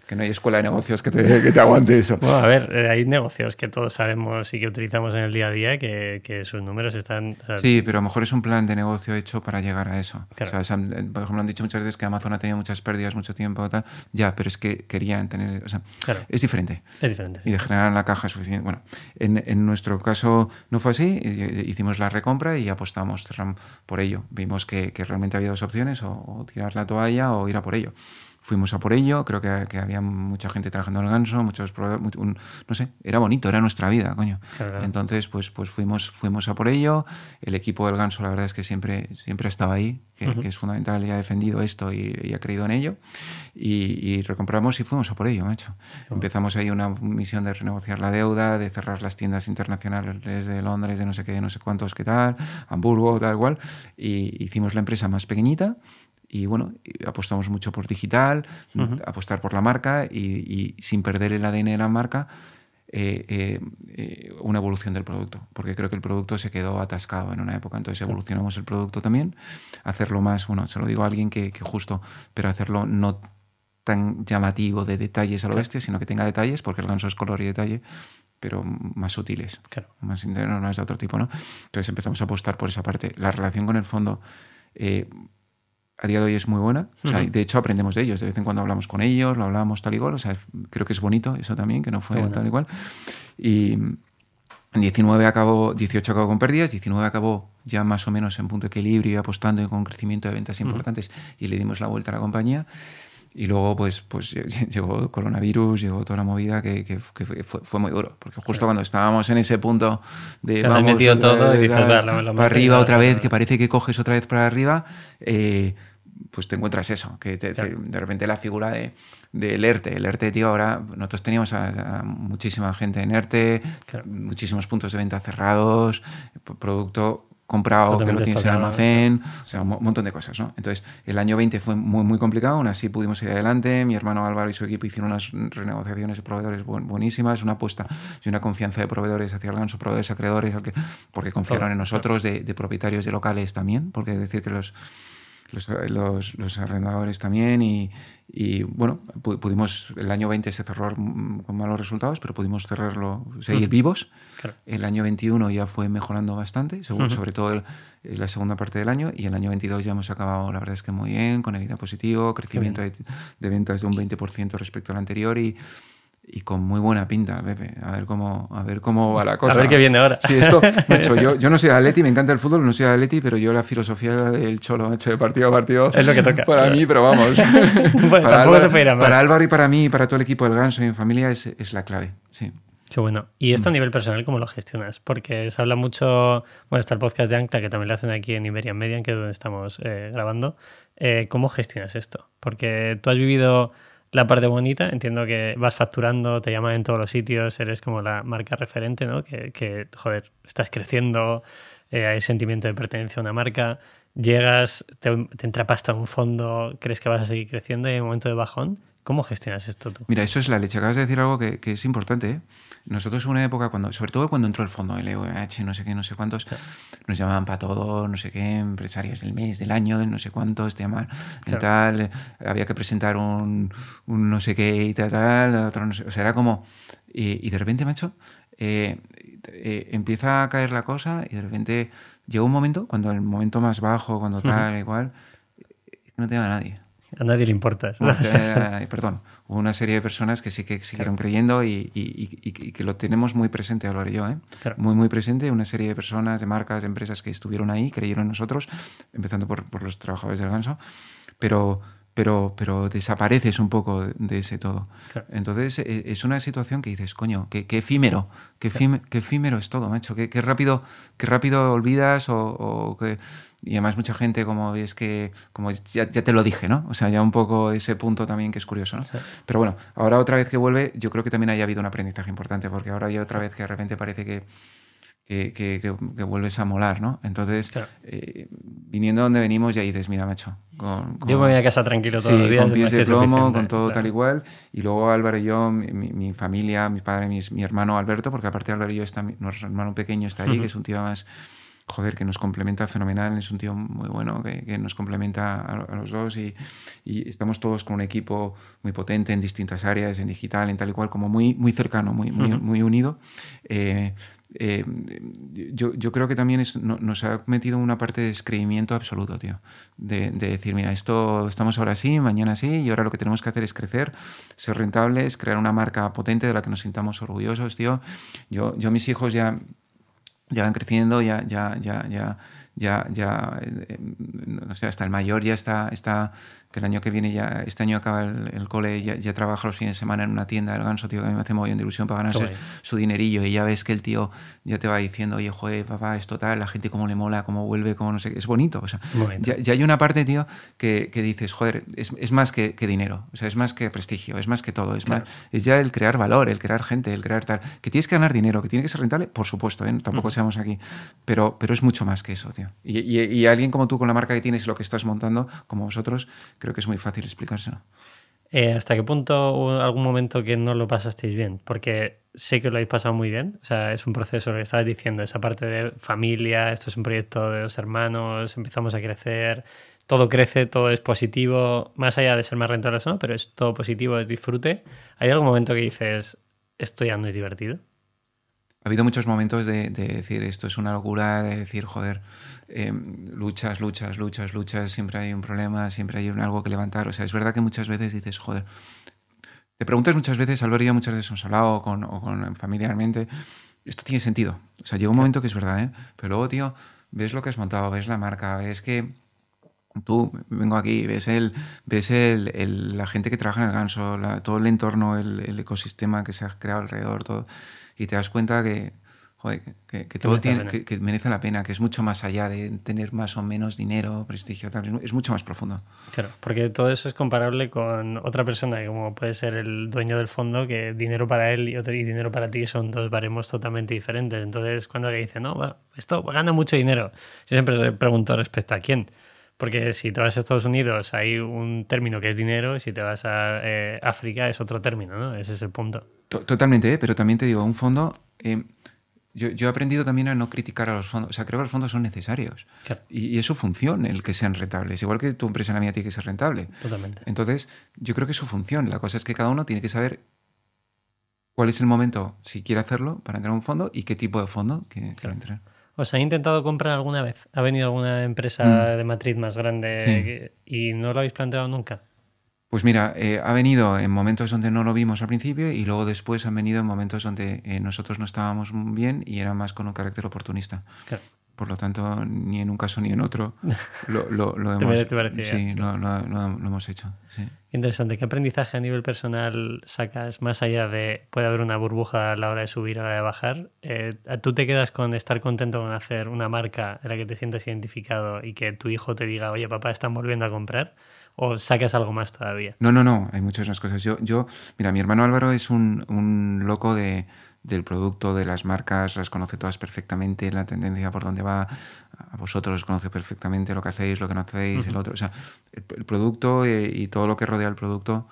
que no hay escuela de negocios que te, que te aguante eso. Bueno, a ver, eh, hay negocios que todos sabemos y que utilizamos en el día a día que, que sus números están... sí, pero a lo mejor es un plan de negocio hecho para llegar a eso. O sea, por ejemplo, han dicho muchas veces que Amazon ha tenido muchas pérdidas mucho tiempo. Tal. Ya, pero es que querían tener... O sea, es diferente. Es diferente. Y de generar la caja suficiente. Bueno, en, en, nuestro caso no fue así. Hicimos la recompra y apostamos por ello. Vimos que, que realmente había dos opciones, o, o tirar la toalla o ir a por ello fuimos a por ello, creo que, que había mucha gente trabajando en el ganso, muchos no sé, era bonito, era nuestra vida, coño. Entonces, pues, pues fuimos, fuimos a por ello, el equipo del ganso la verdad es que siempre, siempre estaba ahí, que, es fundamental y ha defendido esto y, ha creído en ello, y, recompramos y fuimos a por ello, macho. Empezamos ahí una misión de renegociar la deuda, de cerrar las tiendas internacionales de Londres, de no sé qué, no sé cuántos, qué tal, Hamburgo, tal cual, y hicimos la empresa más pequeñita, y bueno, apostamos mucho por digital, apostar por la marca y, sin perder el ADN de la marca, eh, eh, eh, una evolución del producto, porque creo que el producto se quedó atascado en una época, entonces evolucionamos el producto también, hacerlo más, bueno, se lo digo a alguien que, justo, pero hacerlo no tan llamativo de detalles a lo bestia, sino que tenga detalles, porque el ganso es color y detalle, pero más sutiles, claro. más interno, no es de otro tipo, ¿no? Entonces empezamos a apostar por esa parte. La relación con el fondo a día de hoy es muy buena. de hecho, aprendemos de ellos. De vez en cuando hablamos con ellos, lo hablamos tal y cual. O sea, creo que es bonito eso también, que no fue tal y cual. Y en 19 acabó, 18 acabó con pérdidas, 19 acabó ya más o menos en punto de equilibrio y apostando con crecimiento de ventas importantes y le dimos la vuelta a la compañía. Y luego pues, pues llegó coronavirus, llegó toda la movida que, que, fue, fue, muy duro, porque justo cuando estábamos en ese punto de vamos metido todo y para arriba otra vez, que parece que coges otra vez para arriba, eh, pues te encuentras eso, que de repente la figura de, del ERTE. El ERTE, tío, ahora nosotros teníamos a, muchísima gente en ERTE, muchísimos puntos de venta cerrados, producto comprado que lo tienes en almacén, o sea, un montón de cosas, ¿no? Entonces, el año 20 fue muy, muy complicado, aún así pudimos ir adelante, mi hermano Álvaro y su equipo hicieron unas renegociaciones de proveedores buenísimas, una apuesta y una confianza de proveedores hacia el ganso, proveedores acreedores, porque confiaron en nosotros, de, de, propietarios de locales también, porque decir que los los, los, arrendadores también y, y, bueno, pudimos, el año 20 se cerró con malos resultados, pero pudimos cerrarlo, seguir vivos. El año 21 ya fue mejorando bastante, sobre todo la segunda parte del año, y el año 22 ya hemos acabado, la verdad es que muy bien, con EBITDA positivo, crecimiento de, de, ventas de un 20% respecto al anterior y y con muy buena pinta, Pepe. A ver cómo, a ver cómo va la cosa. A ver qué viene ahora. Sí, esto, hecho, yo, yo no soy Atleti, me encanta el fútbol, no soy Atleti, pero yo la filosofía del cholo, hecho, de partido a partido. Es lo que toca. Para mí, pero vamos. para, Álvaro, para Álvaro y para mí y para todo el equipo del Ganso y en familia es, es la clave, sí. Qué bueno. ¿Y esto a nivel personal cómo lo gestionas? Porque se habla mucho, bueno, está el podcast de Ancla que también lo hacen aquí en Iberian Media, que es donde estamos eh, grabando. Eh, ¿Cómo gestionas esto? Porque tú has vivido la parte bonita, entiendo que vas facturando, te llaman en todos los sitios, eres como la marca referente, ¿no? Que, joder, estás creciendo, eh, hay sentimiento de pertenencia a una marca, llegas, te, entra pasta un fondo, crees que vas a seguir creciendo y hay un momento de bajón. ¿Cómo gestionas esto tú? Mira, eso es la leche. Acabas de decir algo que, es importante. ¿eh? Nosotros en una época, cuando, sobre todo cuando entró el fondo, el EOH, no sé qué, no sé cuántos, nos llamaban para todo, no sé qué, empresarios del mes, del año, del no sé cuántos, te llamaban tal, había que presentar un, un, no sé qué y tal, tal otro no sé, o sea, era como... Y, de repente, macho, eh, eh, empieza a caer la cosa y de repente llegó un momento, cuando el momento más bajo, cuando tal, igual, no te llama nadie. A nadie le importa. perdón, hubo una serie de personas que sí que siguieron creyendo y, que lo tenemos muy presente, Álvaro y yo. ¿eh? Muy, muy presente. Una serie de personas, de marcas, de empresas que estuvieron ahí, creyeron en nosotros, empezando por, por los trabajadores del ganso. Pero, pero, pero desapareces un poco de ese todo. Entonces e, es una situación que dices, coño, qué, efímero, qué, efímero es todo, macho, qué, rápido, qué rápido olvidas o, o que y además mucha gente como es que, como ya, te lo dije, ¿no? O sea, ya un poco ese punto también que es curioso, ¿no? Pero bueno, ahora otra vez que vuelve, yo creo que también haya habido un aprendizaje importante, porque ahora ya otra vez que de repente parece que, que, que, vuelves a molar, ¿no? Entonces, eh, viniendo donde venimos, ya dices, mira, macho. Con, yo me voy a casa tranquilo todos los días. Con pies de plomo, con todo tal igual. Y luego Álvaro y yo, mi, familia, mi padre, mi, mi, hermano Alberto, porque aparte Álvaro y yo, está, nuestro hermano pequeño está allí, que es un tío más joder, que nos complementa fenomenal, es un tío muy bueno, que, nos complementa a, los dos y, estamos todos con un equipo muy potente en distintas áreas, en digital, en tal y cual, como muy, muy cercano, muy, muy, unido. Eh, eh, yo, yo, creo que también nos ha metido una parte de descreimiento absoluto, tío. De, decir, mira, esto estamos ahora sí, mañana sí, y ahora lo que tenemos que hacer es crecer, ser rentables, crear una marca potente de la que nos sintamos orgullosos, tío. Yo, yo mis hijos ya ya van creciendo, ya, ya, ya, ya, ya, ya, eh, no sé, hasta el mayor ya está, está el año que viene ya, este año acaba el, cole, ya, ya, trabaja los fines de semana en una tienda del ganso, tío, que a mí me hace muy bien de ilusión para ganarse su dinerillo. Y ya ves que el tío ya te va diciendo, oye, joder, papá, es total, la gente cómo le mola, cómo vuelve, cómo no sé, es bonito, o sea, ya, ya, hay una parte, tío, que, que dices, joder, es, es más que, que, dinero, o sea, es más que prestigio, es más que todo, es, más, es ya el crear valor, el crear gente, el crear tal, que tienes que ganar dinero, que tiene que ser rentable, por supuesto, ¿eh? tampoco seamos aquí, pero, pero es mucho más que eso, tío. Y, y, y alguien como tú con la marca que tienes y lo que estás montando, como vosotros, creo que es muy fácil explicar eh, ¿Hasta qué punto hubo algún momento que no lo pasasteis bien? Porque sé que lo habéis pasado muy bien. O sea, es un proceso, lo que estabas diciendo, esa parte de familia, esto es un proyecto de dos hermanos, empezamos a crecer, todo crece, todo es positivo, más allá de ser más rentables o no, pero es todo positivo, es disfrute. ¿Hay algún momento que dices, esto ya no es divertido? Ha habido muchos momentos de, de decir, esto es una locura, de decir, joder, eh, luchas, luchas, luchas, luchas, siempre hay un problema, siempre hay algo que levantar. O sea, es verdad que muchas veces dices, joder, te preguntas muchas veces, Álvaro y yo muchas veces hemos hablado con, o con familiarmente, esto tiene sentido. O sea, llega un momento que es verdad, ¿eh? Pero luego, tío, ves lo que has montado, ves la marca, ves que Tú vengo aquí, ves el, ves el, la gente que trabaja en el ganso, todo el entorno, el, el ecosistema que se ha creado alrededor, todo, y te das cuenta que, joder, que, que todo merece la tiene, pena. que, que merece la pena, que es mucho más allá de tener más o menos dinero, prestigio, tal, es mu- es mucho más profundo. Claro, porque todo eso es comparable con otra persona, como puede ser el dueño del fondo, que dinero para él y, otro, y dinero para ti son dos baremos totalmente diferentes. Entonces, cuando alguien dice, no, va, esto gana mucho dinero, yo siempre pregunto respecto a quién. Porque si te vas a Estados Unidos hay un término que es dinero y si te vas a eh, África es otro término, ¿no? Ese es el punto. To- Totalmente, ¿eh? pero también te digo, un fondo. eh, yo, yo he aprendido también a no criticar a los fondos. O sea, creo que los fondos son necesarios. Claro. Y, y es su función el que sean rentables. Igual que tu empresa, la mía, tiene que ser rentable. Totalmente. Entonces, yo creo que es su función. La cosa es que cada uno tiene que saber cuál es el momento, si quiere hacerlo, para entrar a un fondo y qué tipo de fondo quiere, entrar. ¿Os han intentado comprar alguna vez? ¿Ha venido alguna empresa Mm. de matriz más grande Sí. y no lo habéis planteado nunca? Pues mira, eh, ha venido en momentos donde no lo vimos al principio y luego después han venido en momentos donde eh, nosotros no estábamos bien y era más con un carácter oportunista. Claro. Por lo tanto, ni en un caso ni en otro lo, lo- lo Te hemos, te sí, lo, lo- lo- lo hemos hecho. sí. Interesante. ¿Qué aprendizaje a nivel personal sacas más allá de puede haber una burbuja a la hora de subir, a la hora de bajar? Eh, ¿Tú te quedas con estar contento con hacer una marca en la que te sientas identificado y que tu hijo te diga, oye, papá, están volviendo a comprar? ¿O sacas algo más todavía? No, no, no, hay muchas más cosas. Yo, yo mira, mi hermano Álvaro es un, un loco de, del producto, de las marcas, las conoce todas perfectamente, la tendencia por dónde va. A vosotros os conoce perfectamente lo que hacéis, lo que no hacéis, el otro. O sea, el, el producto eh, y todo lo que rodea el producto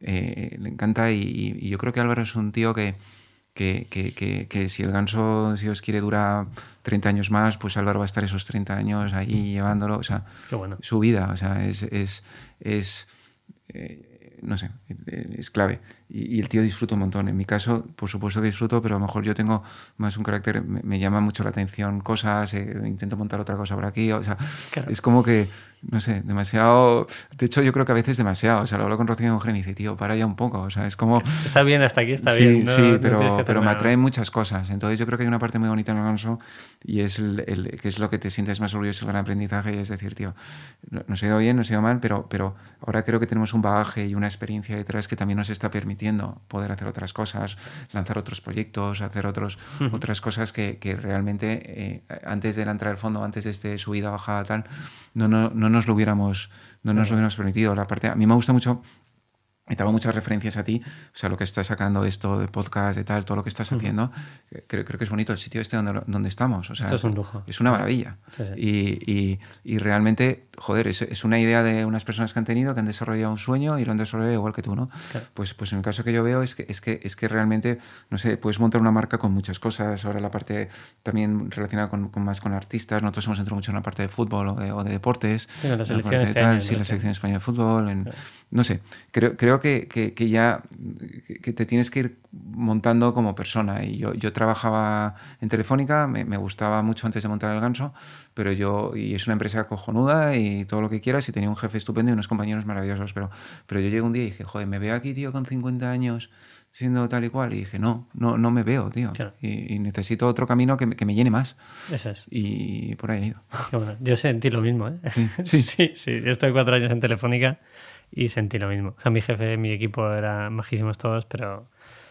eh, le encanta y yo creo que Álvaro es un tío que, que, que- que- que si el ganso, si os quiere, dura 30 años más, pues Álvaro va a estar esos 30 años ahí llevándolo. O sea, bueno. su vida, o sea, es, es, es eh, no sé, eh, es clave. Y, y el tío disfruta un montón. En mi caso, por supuesto que disfruto, pero a lo mejor yo tengo más un carácter, me, me llama mucho la atención cosas, eh, intento montar otra cosa por aquí, o sea, Claro. es como que, no sé, demasiado, de hecho yo creo que a veces demasiado, o sea, lo hablo con Rocío y mujer y me dice, tío, para ya un poco, o sea, es como... Está bien, hasta aquí está sí, bien. no- sí, pero, pero me atraen muchas cosas. Entonces yo creo que hay una parte muy bonita en el ganso y es el, el- que es lo que te sientes más orgulloso del aprendizaje y es decir, tío, no- nos ha ido bien, nos ha ido mal, pero, pero ahora creo que tenemos un bagaje y una experiencia detrás que también nos está permitiendo poder hacer otras cosas, lanzar otros proyectos, hacer otros, otras cosas que, que realmente eh, antes de la entrada del fondo, antes de este subida, bajada, tal, no, no, no nos lo hubiéramos, no nos lo hubiéramos permitido. La parte, a mí me gusta mucho y te hago muchas referencias a ti, o sea, lo que estás sacando esto de podcast, de tal, todo lo que estás haciendo, eh, creo, creo que es bonito el sitio este donde, donde estamos, o sea, Esto es un lujo. es una maravilla. Sí, sí. Y, y- y realmente, joder, es, es una idea de unas personas que han tenido, que han desarrollado un sueño y lo han desarrollado igual que tú, ¿no? Claro. Pues, pues en el caso que yo veo es que, es, que, es que realmente, no sé, puedes montar una marca con muchas cosas, ahora la parte también relacionada con, con más con artistas, nosotros hemos entrado mucho en la parte de fútbol o de, o de deportes. Sí, con la en selección de este tal, año, Sí, la selección española de fútbol, en- no sé, creo, creo que, que- que ya que- te tienes que ir montando como persona. Y yo, yo trabajaba en Telefónica, me, me gustaba mucho antes de montar el ganso, pero yo, y es una empresa cojonuda y todo lo que quieras, y tenía un jefe estupendo y unos compañeros maravillosos, pero, pero yo llegué un día y dije, joder, me veo aquí, tío, con 50 años siendo tal y cual, y dije, no, no, no me veo, tío, Claro. y, y necesito otro camino que me, que me llene más. Eso es. Y por ahí he ido. Bueno. Yo sentí lo mismo, ¿eh? Sí. sí, sí. Yo estuve cuatro años en Telefónica y sentí lo mismo. O sea, mi jefe, mi equipo eran majísimos todos, pero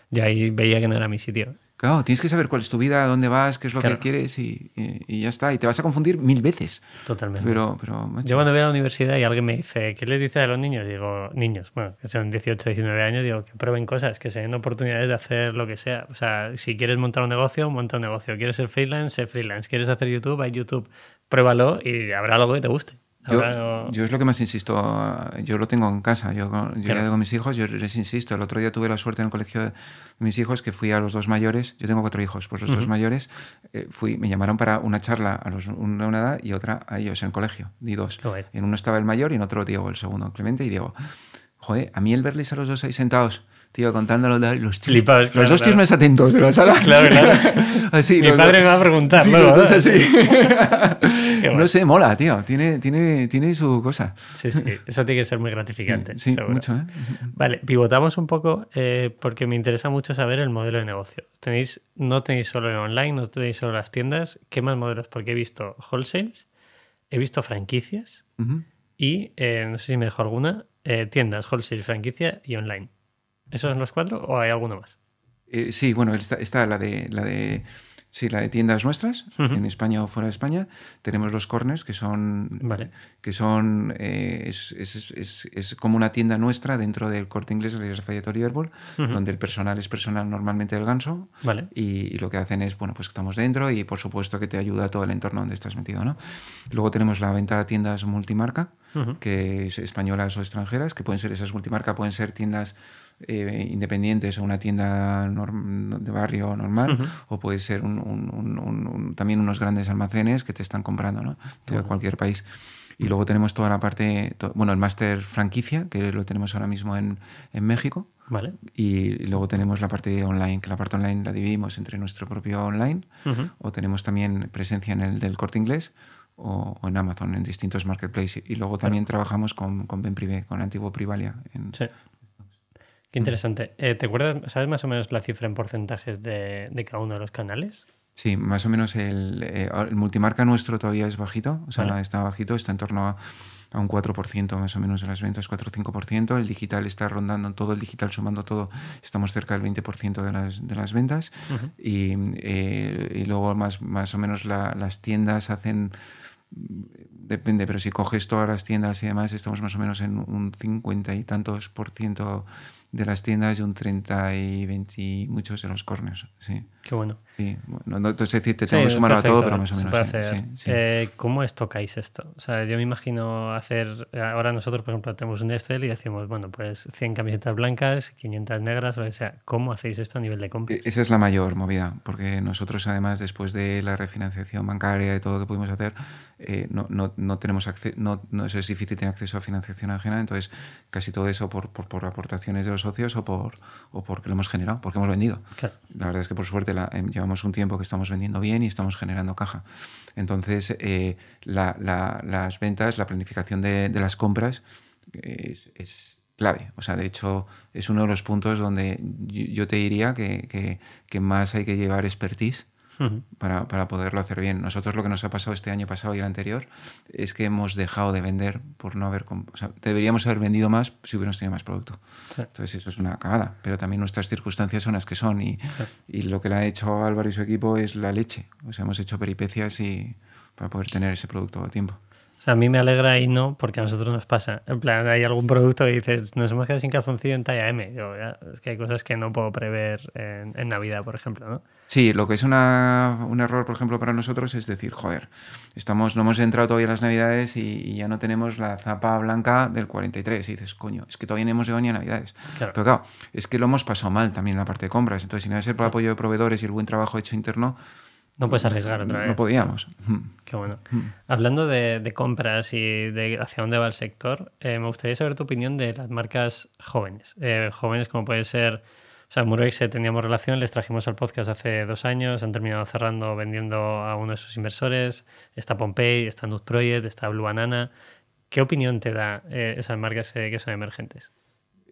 yo ahí veía que no era mi sitio. Claro, tienes que saber cuál es tu vida, dónde vas, qué es lo Claro. que quieres y, y- y ya está. Y te vas a confundir mil veces. Totalmente. Pero, pero macho, Yo cuando voy a la universidad y alguien me dice, ¿qué les dice a los niños? Digo, niños, bueno, que son 18, 19 años, digo, que prueben cosas, que se den oportunidades de hacer lo que sea. O sea, si quieres montar un negocio, monta un negocio. ¿Quieres ser freelance? Sé freelance. ¿Quieres hacer YouTube? Hay YouTube. Pruébalo y habrá algo que te guste. Yo, yo es lo que más insisto. uh, Yo lo tengo en casa. Yo, yo Claro. ya con mis hijos, yo les insisto. El otro día tuve la suerte en el colegio de mis hijos que fui a los dos mayores. Yo tengo cuatro hijos, pues los dos mayores eh, fui, me llamaron para una charla a los una, una edad y otra a ellos en el colegio. Di dos. En uno estaba el mayor y en otro Diego, el segundo, Clemente y Diego. Joder, a mí el verles a los dos ahí sentados, tío, contándolo, de- los, tíos- Flipados, los claro, dos tíos claro. más atentos de la sala. Claro, claro. Así, Mi los padre dos- me va a preguntar Sí, luego, los dos así. Qué no sé, mola, tío. Tiene, tiene, tiene su cosa. Sí, sí, eso tiene que ser muy gratificante. Sí, mucho, ¿eh? Vale, pivotamos un poco eh, porque me interesa mucho saber el modelo de negocio. Tenéis, no tenéis solo el online, no tenéis solo las tiendas. ¿Qué más modelos? Porque he visto wholesales, he visto franquicias y, eh, no sé si me dejo alguna, tiendas, wholesale, franquicia y online. ¿Esos son los cuatro o hay alguno más? Eh, sí, bueno, está, está la de la de Sí, la de tiendas nuestras, en España o fuera de España. Tenemos los corners, que son. Que son eh, es, es, es, como una tienda nuestra dentro del corte inglés de Lafayette Herbal, donde el personal es personal normalmente del ganso. Vale. Y, lo que hacen es, bueno, pues estamos dentro y por supuesto que te ayuda todo el entorno donde estás metido, ¿no? Luego tenemos la venta de tiendas multimarca, que es españolas o extranjeras, que pueden ser esas multimarca, pueden ser tiendas eh, independientes o una tienda de barrio normal, o puede ser también unos grandes almacenes que te están comprando ¿no? de cualquier país. Y luego tenemos toda la parte, bueno, el máster franquicia, que lo tenemos ahora mismo en, en México. Vale. Y luego tenemos la parte online, que la parte online la dividimos entre nuestro propio online, o tenemos también presencia en el del corte inglés, o, en Amazon, en distintos marketplaces. Y luego también trabajamos con, con Ben Privé, con Antiguo Privalia. En, sí. Qué interesante. Eh, ¿Te acuerdas, sabes más o menos la cifra en porcentajes de, de cada uno de los canales? Sí, más o menos el, eh, el, multimarca nuestro todavía es bajito, o sea, está bajito, está en torno a, a un 4% más o menos de las ventas, 4 o 5%. El digital está rondando todo, el digital sumando todo, estamos cerca del 20% de las, de las ventas. y, eh, y, luego más, más o menos la, las tiendas hacen depende, pero si coges todas las tiendas y demás, estamos más o menos en un 50 y tantos por ciento de las tiendas y un 30 y 20 y muchos de los corners. Sí. Qué bueno. Sí, bueno, entonces te tengo que sumar a todo, pero más o menos. Sí, eh, ¿Cómo estocáis esto? O sea, yo me imagino hacer. Ahora nosotros, por ejemplo, tenemos un Excel y decimos, bueno, pues 100 camisetas blancas, 500 negras, o sea, ¿cómo hacéis esto a nivel de compras? Esa es la mayor movida, porque nosotros, además, después de la refinanciación bancaria y todo lo que pudimos hacer, eh, no, no, no, tenemos acceso, no, no es difícil tener acceso a financiación ajena, entonces casi todo eso por, por, por aportaciones de los socios o, por, o porque lo hemos generado, porque hemos vendido. La verdad es que por suerte la, em, un tiempo que estamos vendiendo bien y estamos generando caja. Entonces, eh, la, la, las ventas, la planificación de, las compras es, es, clave. O sea, de hecho, es uno de los puntos donde yo, te diría que, que más hay que llevar expertise para, para, poderlo hacer bien. Nosotros lo que nos ha pasado este año pasado y el anterior es que hemos dejado de vender por no haber... O sea, deberíamos haber vendido más si hubiéramos tenido más producto. Entonces eso es una cagada, pero también nuestras circunstancias son las que son y, y, lo que le ha hecho Álvaro y su equipo es la leche. O sea, hemos hecho peripecias y para poder tener ese producto a tiempo. O sea, a mí me alegra y no, porque a nosotros nos pasa. En plan, hay algún producto y dices, nos hemos quedado sin calzoncillo en talla M. Yo, ya, es que hay cosas que no puedo prever en, en Navidad, por ejemplo, ¿no? Sí, lo que es una, un error, por ejemplo, para nosotros es decir, joder, estamos, no hemos entrado todavía en las Navidades y, y ya no tenemos la zapa blanca del 43. Y dices, coño, es que todavía no hemos llegado ni a Navidades. Claro. Pero claro, es que lo hemos pasado mal también en la parte de compras. Entonces, si no es el apoyo de proveedores y el buen trabajo hecho interno, no puedes arriesgar otra vez. No podíamos. Qué bueno. Hablando de, de, compras y de hacia dónde va el sector, eh, me gustaría saber tu opinión de las marcas jóvenes. Eh, jóvenes como puede ser, o sea, Murex eh, teníamos relación, les trajimos al podcast hace dos años, han terminado cerrando, vendiendo a uno de sus inversores. Está Pompey, está Nud Project, está Blue Banana. ¿Qué opinión te da esas marcas que son emergentes?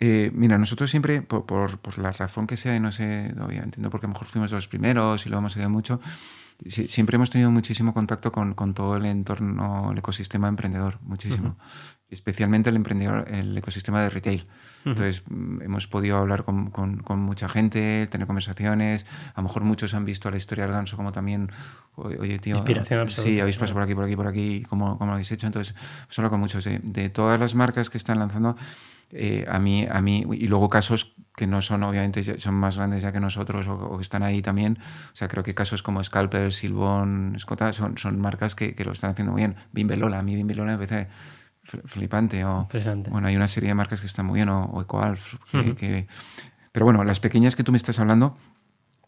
Eh, mira, nosotros siempre, por, por, por, la razón que sea, y no sé, todavía entiendo porque a lo mejor fuimos los primeros y lo hemos seguido mucho, si, siempre hemos tenido muchísimo contacto con, con, todo el entorno, el ecosistema emprendedor, muchísimo. Uh -huh. Especialmente el emprendedor, el ecosistema de retail. Uh -huh. Entonces, hemos podido hablar con, con, con, mucha gente, tener conversaciones. A lo mejor muchos han visto la historia del ganso como también, oye, tío, Inspiración sí, habéis pasado por aquí, por aquí, por aquí, ¿cómo, cómo lo habéis hecho? Entonces, solo con muchos. De, de todas las marcas que están lanzando, eh, a mí, a mí, y luego casos que no son, obviamente, son más grandes ya que nosotros o, o, que están ahí también. O sea, creo que casos como Scalper, Silbón, Escota son, son marcas que, que, lo están haciendo muy bien. Bimbelola, a mí Bimbelola me parece flipante. O, bueno, hay una serie de marcas que están muy bien, o, o EcoAlf. Que, uh -huh. que, pero bueno, las pequeñas que tú me estás hablando,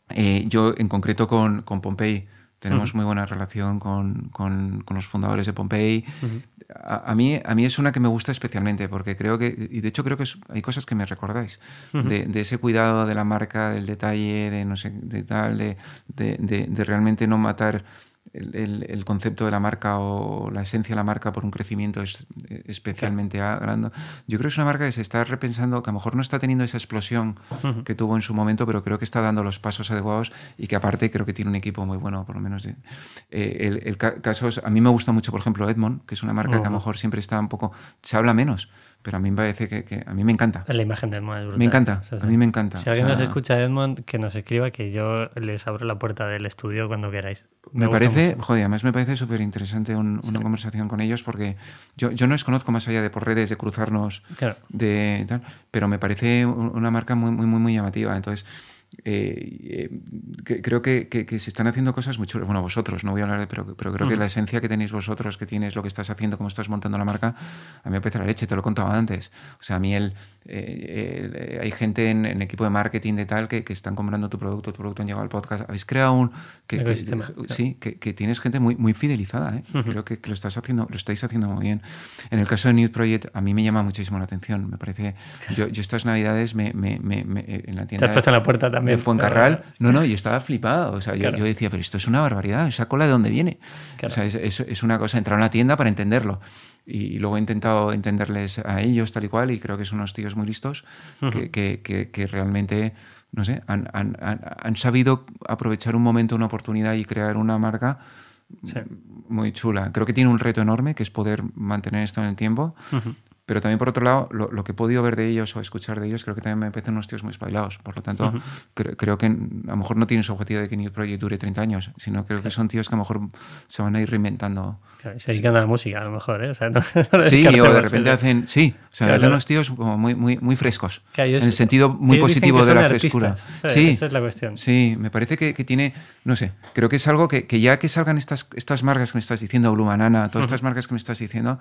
eh, yo en concreto con, con Pompey, tenemos uh -huh. muy buena relación con, con, con, los fundadores de Pompey. Uh -huh. A, a, mí, a mí es una que me gusta especialmente porque creo que, y de hecho creo que es, hay cosas que me recordáis, uh -huh. de, de, ese cuidado de la marca, del detalle, de no sé, de tal, de, de, de realmente no matar el, el, concepto de la marca o la esencia de la marca por un crecimiento es, especialmente grande. Yo creo que es una marca que se está repensando, que a lo mejor no está teniendo esa explosión que tuvo en su momento, pero creo que está dando los pasos adecuados y que aparte creo que tiene un equipo muy bueno, por lo menos. De, eh, el, el, caso a mí me gusta mucho, por ejemplo, Edmond, que es una marca que a lo mejor siempre está un poco, se habla menos, pero a mí me parece que, a mí me encanta. La imagen de Edmond es brutal. Me encanta, a mí me encanta. Si alguien nos escucha de Edmond, que nos escriba, que yo les abro la puerta del estudio cuando queráis. Me, parece, joder, además me parece súper interesante una conversación con ellos porque yo, yo no les conozco más allá de por redes, de cruzarnos, de tal, pero me parece una marca muy, muy, muy, muy llamativa. Entonces, eh, eh, creo que, que, se están haciendo cosas muy chulas. Bueno, vosotros, no voy a hablar de, pero, pero creo que la esencia que tenéis vosotros, que tienes lo que estás haciendo, cómo estás montando la marca, a mí me parece la leche, te lo he contado antes. O sea, a mí el, eh, hay gente en, en, equipo de marketing de tal que, que, están comprando tu producto, tu producto han llegado al podcast. Habéis creado un. Que, Sí, que, tienes gente muy, muy fidelizada. Creo que, lo, estás haciendo, lo estáis haciendo muy bien. En el caso de New Project, a mí me llama muchísimo la atención. Me parece. Yo, yo estas navidades me, me, me, en la tienda. Te has puesto en la puerta también. De Fuencarral. No, no, y estaba flipado. O sea, yo, yo, decía, pero esto es una barbaridad. ¿Esa cola de dónde viene? O sea, es, es, es una cosa, entrar a la tienda para entenderlo y luego he intentado entenderles a ellos tal y cual y creo que son unos tíos muy listos que, que, que, realmente, no sé, han, han, han, sabido aprovechar un momento, una oportunidad y crear una marca muy chula. Creo que tiene un reto enorme que es poder mantener esto en el tiempo, pero también, por otro lado, lo, que he podido ver de ellos o escuchar de ellos, creo que también me parecen unos tíos muy espabilados. Por lo tanto, creo que a lo mejor no tienen su objetivo de que New Project dure 30 años, sino creo que son tíos que a lo mejor se van a ir reinventando. se dedican a la música, a lo mejor, ¿eh? O sea, no, sí, o de repente hacen. Sí, o sea, claro, unos tíos como muy, muy, muy frescos. en el sentido muy positivo de la frescura. Sí, esa es la cuestión. Sí, me parece que, que tiene. No sé, creo que es algo que, que, ya que salgan estas, estas marcas que me estás diciendo, Blue Banana, todas estas marcas que me estás diciendo,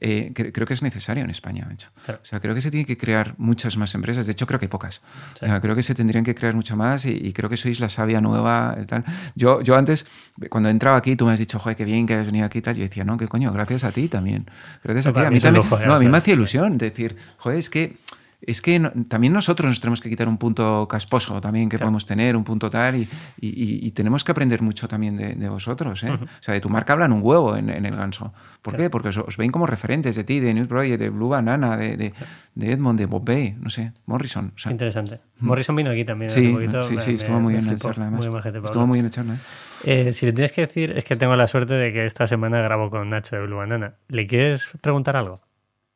eh, creo que es necesario en España. Hecho. O sea, creo que se tienen que crear muchas más empresas. De hecho, creo que hay pocas. O sea, creo que se tendrían que crear mucho más y, creo que sois la sabia nueva. Tal. Yo, yo antes, cuando entraba aquí, tú me has dicho, joder, qué bien que has venido aquí y tal. Yo decía, no, qué coño, gracias a ti también. Gracias a ti. A mí, también, no, a mí me hacía ilusión decir, joder, es que es que también nosotros nos tenemos que quitar un punto casposo también que podemos tener, un punto tal, y, y, tenemos que aprender mucho también de, vosotros. ¿eh? O sea, de tu marca hablan un huevo en, el ganso. ¿Por qué? Porque os, ven como referentes de ti, de News Project, de Blue Banana, de, de, de Edmond, de Bob Bay, no sé, Morrison. Interesante. Morrison vino aquí también. Sí, poquito, sí, sí, estuvo muy bien la charla. Muy estuvo muy bien la charla. Eh, si le tienes que decir, es que tengo la suerte de que esta semana grabo con Nacho de Blue Banana. ¿Le quieres preguntar algo?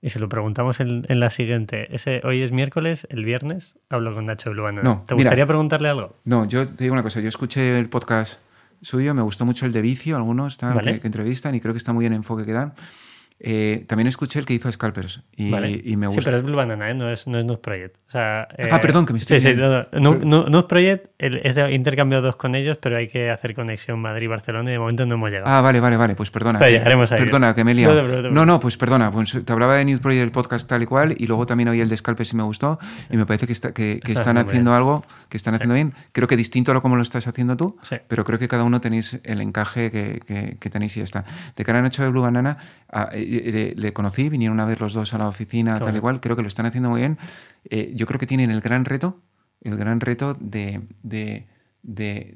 Y se lo preguntamos en, en, la siguiente. Ese, hoy es miércoles, el viernes hablo con Nacho Bluano. No, ¿Te gustaría preguntarle algo? No, yo te digo una cosa. Yo escuché el podcast suyo, me gustó mucho el de Vicio, algunos que, que, entrevistan y creo que está muy bien el enfoque que dan. Eh, también escuché el que hizo Scalpers y, y, me gusta. Sí, pero es Blue Banana, ¿eh? no es, no es Project. O sea, eh, ah, perdón, que me estoy. Sí, sí, no, no. Project es de intercambio dos con ellos, pero hay que hacer conexión Madrid-Barcelona y de momento no hemos llegado. Ah, vale, vale, vale, pues perdona. Pero llegaremos ahí. Perdona, que me he liado. No, no, pues perdona. Pues te hablaba de New Project, el podcast tal y cual, y luego también oí el de Scalpers y me gustó, y me parece que, está, que, que están haciendo algo, que están haciendo bien. Creo que distinto a lo como lo estás haciendo tú, pero creo que cada uno tenéis el encaje que, que, tenéis y ya está. De cara a Nacho de Blue Banana, a, ah, le, le vinieron a ver los dos a la oficina, tal y cual, creo que lo están haciendo muy bien. Eh, yo creo que tienen el gran reto, el gran reto de, de, de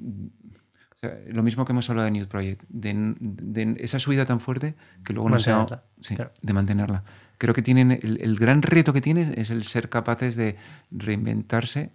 lo mismo que hemos hablado de New Project, de, esa subida tan fuerte que luego no sea... Sí, de mantenerla. Creo que tienen, el, el, gran reto que tienen es el ser capaces de reinventarse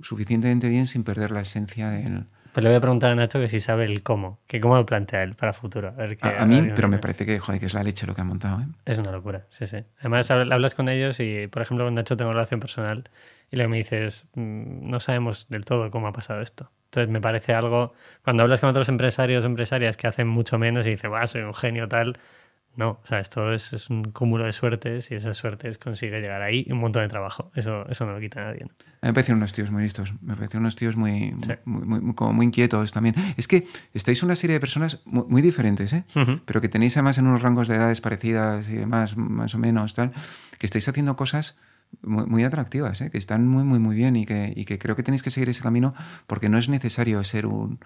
suficientemente bien sin perder la esencia del pues le voy a preguntar a Nacho que si sabe el cómo, que cómo lo plantea él para futuro. A, mí, pero me parece que, joder, que es la leche lo que han montado. ¿eh? Es una locura, sí, sí. Además, hablas con ellos y, por ejemplo, con Nacho tengo relación personal y le me dices, mm, no sabemos del todo cómo ha pasado esto. Entonces me parece algo, cuando hablas con otros empresarios o empresarias que hacen mucho menos y dices, soy un genio tal, no, o sea, esto es, un cúmulo de suertes y esas suertes consigue llegar ahí y un montón de trabajo. Eso, eso no lo quita nadie. Me parecen unos tíos muy listos, me parecen unos tíos muy, muy, muy, como muy, inquietos también. Es que estáis una serie de personas muy, diferentes, ¿eh? pero que tenéis además en unos rangos de edades parecidas y demás, más o menos, tal, que estáis haciendo cosas muy, atractivas, ¿eh? que están muy, muy, muy bien y que, y que creo que tenéis que seguir ese camino porque no es necesario ser un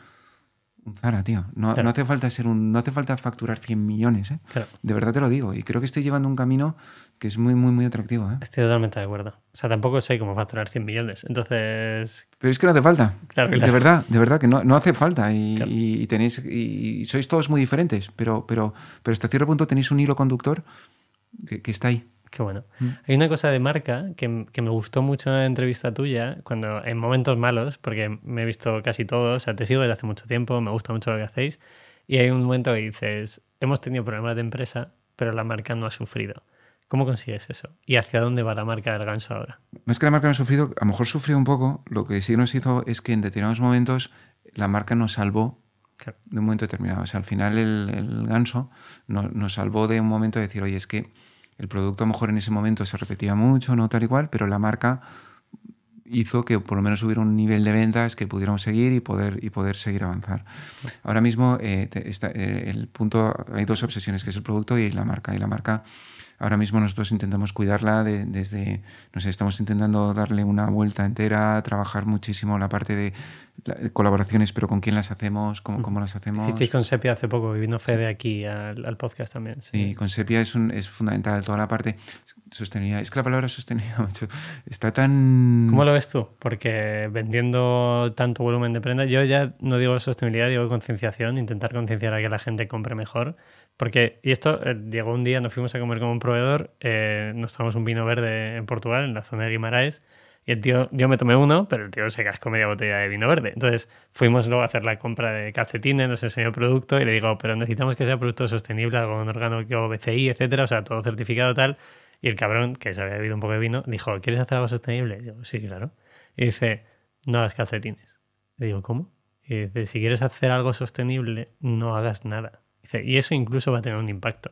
un Zara, tío. No, no hace falta ser un, no hace falta facturar 100 millones, ¿eh? De verdad te lo digo. Y creo que estoy llevando un camino que es muy, muy, muy atractivo. ¿eh? Estoy totalmente de acuerdo. O sea, tampoco sé cómo facturar 100 millones. Entonces. Pero es que no hace falta. De verdad, de verdad que no, no hace falta. Y, tenéis. Y, sois todos muy diferentes. Pero, pero, pero hasta cierto punto tenéis un hilo conductor que, que está ahí. Qué bueno. Mm. Hay una cosa de marca que, que, me gustó mucho en la entrevista tuya, cuando en momentos malos, porque me he visto casi todo, o sea, te sigo desde hace mucho tiempo, me gusta mucho lo que hacéis, y hay un momento que dices, hemos tenido problemas de empresa, pero la marca no ha sufrido. ¿Cómo consigues eso? ¿Y hacia dónde va la marca del ganso ahora? Más que la marca no ha sufrido, a lo mejor sufrió un poco, lo que sí nos hizo es que en determinados momentos la marca nos salvó de un momento determinado. O sea, al final el, ganso nos salvó de un momento de decir, oye, es que el producto a lo mejor en ese momento se repetía mucho, no tal y cual, pero la marca hizo que por lo menos hubiera un nivel de ventas que pudiéramos seguir y poder, y poder seguir avanzar. Ahora mismo eh, está, eh, el punto, hay dos obsesiones, que es el producto y la marca. Y la marca Ahora mismo nosotros intentamos cuidarla desde, no sé, estamos intentando darle una vuelta entera, trabajar muchísimo la parte de, colaboraciones, pero con quién las hacemos, cómo, cómo las hacemos. Hicisteis con Sepia hace poco, vino Fede aquí al, podcast también. Sí, con Sepia es, un, es fundamental toda la parte sostenibilidad. Es que la palabra sostenibilidad está tan... ¿Cómo lo ves tú? Porque vendiendo tanto volumen de prenda, yo ya no digo sostenibilidad, digo concienciación, intentar concienciar a que la gente compre mejor porque, y esto, eh, llegó un día, nos fuimos a comer con un proveedor, eh, nos tomamos un vino verde en Portugal, en la zona de Guimaraes, y el tío, yo me tomé uno, pero el tío se cascó media botella de vino verde. Entonces fuimos luego a hacer la compra de calcetines, nos enseñó el producto y le digo, pero necesitamos que sea producto sostenible, algo con orgánico BCI, etcétera, o sea, todo certificado tal. Y el cabrón, que se había bebido un poco de vino, dijo, ¿quieres hacer algo sostenible? Y yo, sí, claro. Y dice, no hagas calcetines. Le digo, ¿cómo? Y dice, si quieres hacer algo sostenible, no hagas nada y eso incluso va a tener un impacto.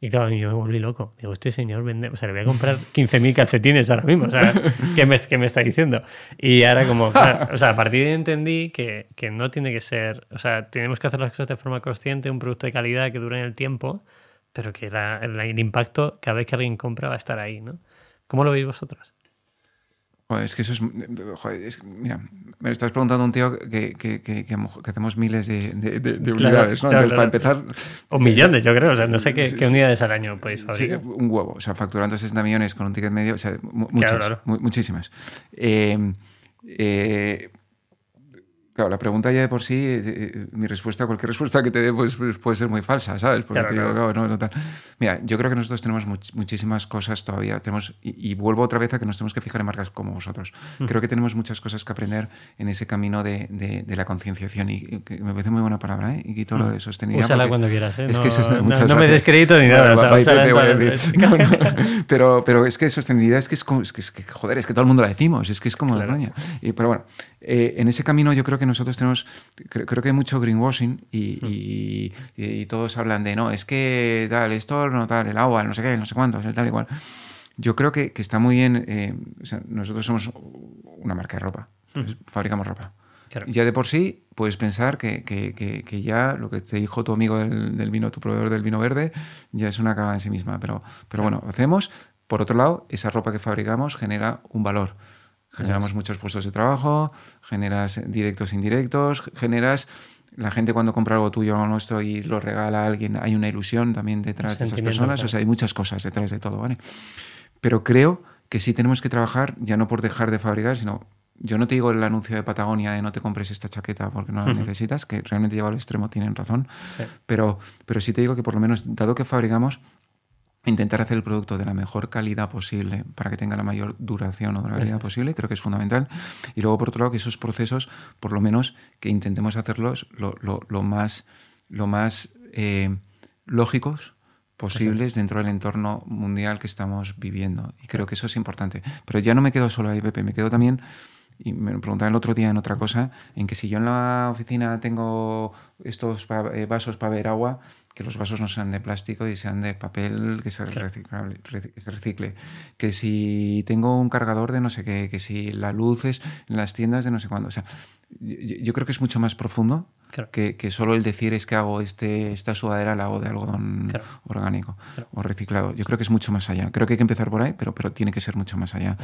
Y claro, yo me volví loco. Digo, este señor vende, o sea, le voy a comprar 15.000 calcetines ahora mismo. O sea, ¿qué me, me, está diciendo? Y ahora como, o sea, a partir de ahí entendí que, que, no tiene que ser, o sea, tenemos que hacer las cosas de forma consciente, un producto de calidad que dure en el tiempo, pero que el impacto cada vez que alguien compra va a estar ahí, ¿no? ¿Cómo lo veis vosotros? Es que eso es, joder, Mira, me estás preguntando a un tío que, que, que, que hacemos miles de, de, unidades, ¿no? Entonces, para empezar. O millones, yo creo. O sea, no sé qué, unidades al año podéis fabricar. Sí, un huevo. O sea, facturando 60 millones con un ticket medio, o sea, muchas, muchísimas. Eh, eh, Claro, la pregunta ya de por sí, eh, eh, mi respuesta, cualquier respuesta que te dé, pues, pues, puede ser muy falsa, ¿sabes? Porque te digo, no, no tal. Mira, yo creo que nosotros tenemos muchísimas cosas todavía. Tenemos, y, vuelvo otra vez a que nos tenemos que fijar en marcas como vosotros. Mm. Creo que tenemos muchas cosas que aprender en ese camino de, de, la concienciación. Y, me parece muy buena palabra, ¿eh? Y quito lo mm. de sostenibilidad. Úsala cuando quieras, ¿eh? Es que no, no, me descredito ni nada. pero, pero es que sostenibilidad es que es, como, es, que, es que, joder, es que todo el mundo la decimos. Es que es como de coña. Y, pero bueno, eh, en ese camino yo creo que nosotros tenemos, creo, que hay mucho greenwashing y, y, todos hablan de, no, es que tal, esto, no tal, el agua, no sé qué, no sé cuántos, el tal igual. Yo creo que, que está muy bien, eh, nosotros somos una marca de ropa, fabricamos ropa. Y ya de por sí puedes pensar que, que, que, ya lo que te dijo tu amigo del, del, vino, tu proveedor del vino verde, ya es una carga en sí misma. Pero, pero bueno, hacemos. Por otro lado, esa ropa que fabricamos genera un valor. Generamos muchos puestos de trabajo, generas directos e indirectos, generas la gente cuando compra algo tuyo o nuestro y lo regala a alguien, hay una ilusión también detrás de esas personas, o sea, hay muchas cosas detrás de todo, ¿vale? Pero creo que sí tenemos que trabajar, ya no por dejar de fabricar, sino, yo no te digo el anuncio de Patagonia de no te compres esta chaqueta porque no la necesitas, que realmente lleva al extremo, tienen razón, pero, pero sí te digo que por lo menos, dado que fabricamos, intentar hacer el producto de la mejor calidad posible para que tenga la mayor duración o durabilidad posible, creo que es fundamental. Y luego, por otro lado, que esos procesos, por lo menos, que intentemos hacerlos lo, lo, más, lo más eh, lógicos posibles dentro del entorno mundial que estamos viviendo. Y creo que eso es importante. Pero ya no me quedo solo ahí, Pepe, me quedo también y me preguntaba el otro día en otra cosa, en que si yo en la oficina tengo estos eh, vasos para beber agua, que los vasos no sean de plástico y sean de papel que se, recicle. Que si tengo un cargador de no sé qué, que si la luz es en las tiendas de no sé cuándo. O sea, yo, creo que es mucho más profundo Que, que, solo el decir es que hago este, esta sudadera la hago de algodón orgánico o reciclado. Yo creo que es mucho más allá. Creo que hay que empezar por ahí, pero, pero tiene que ser mucho más allá.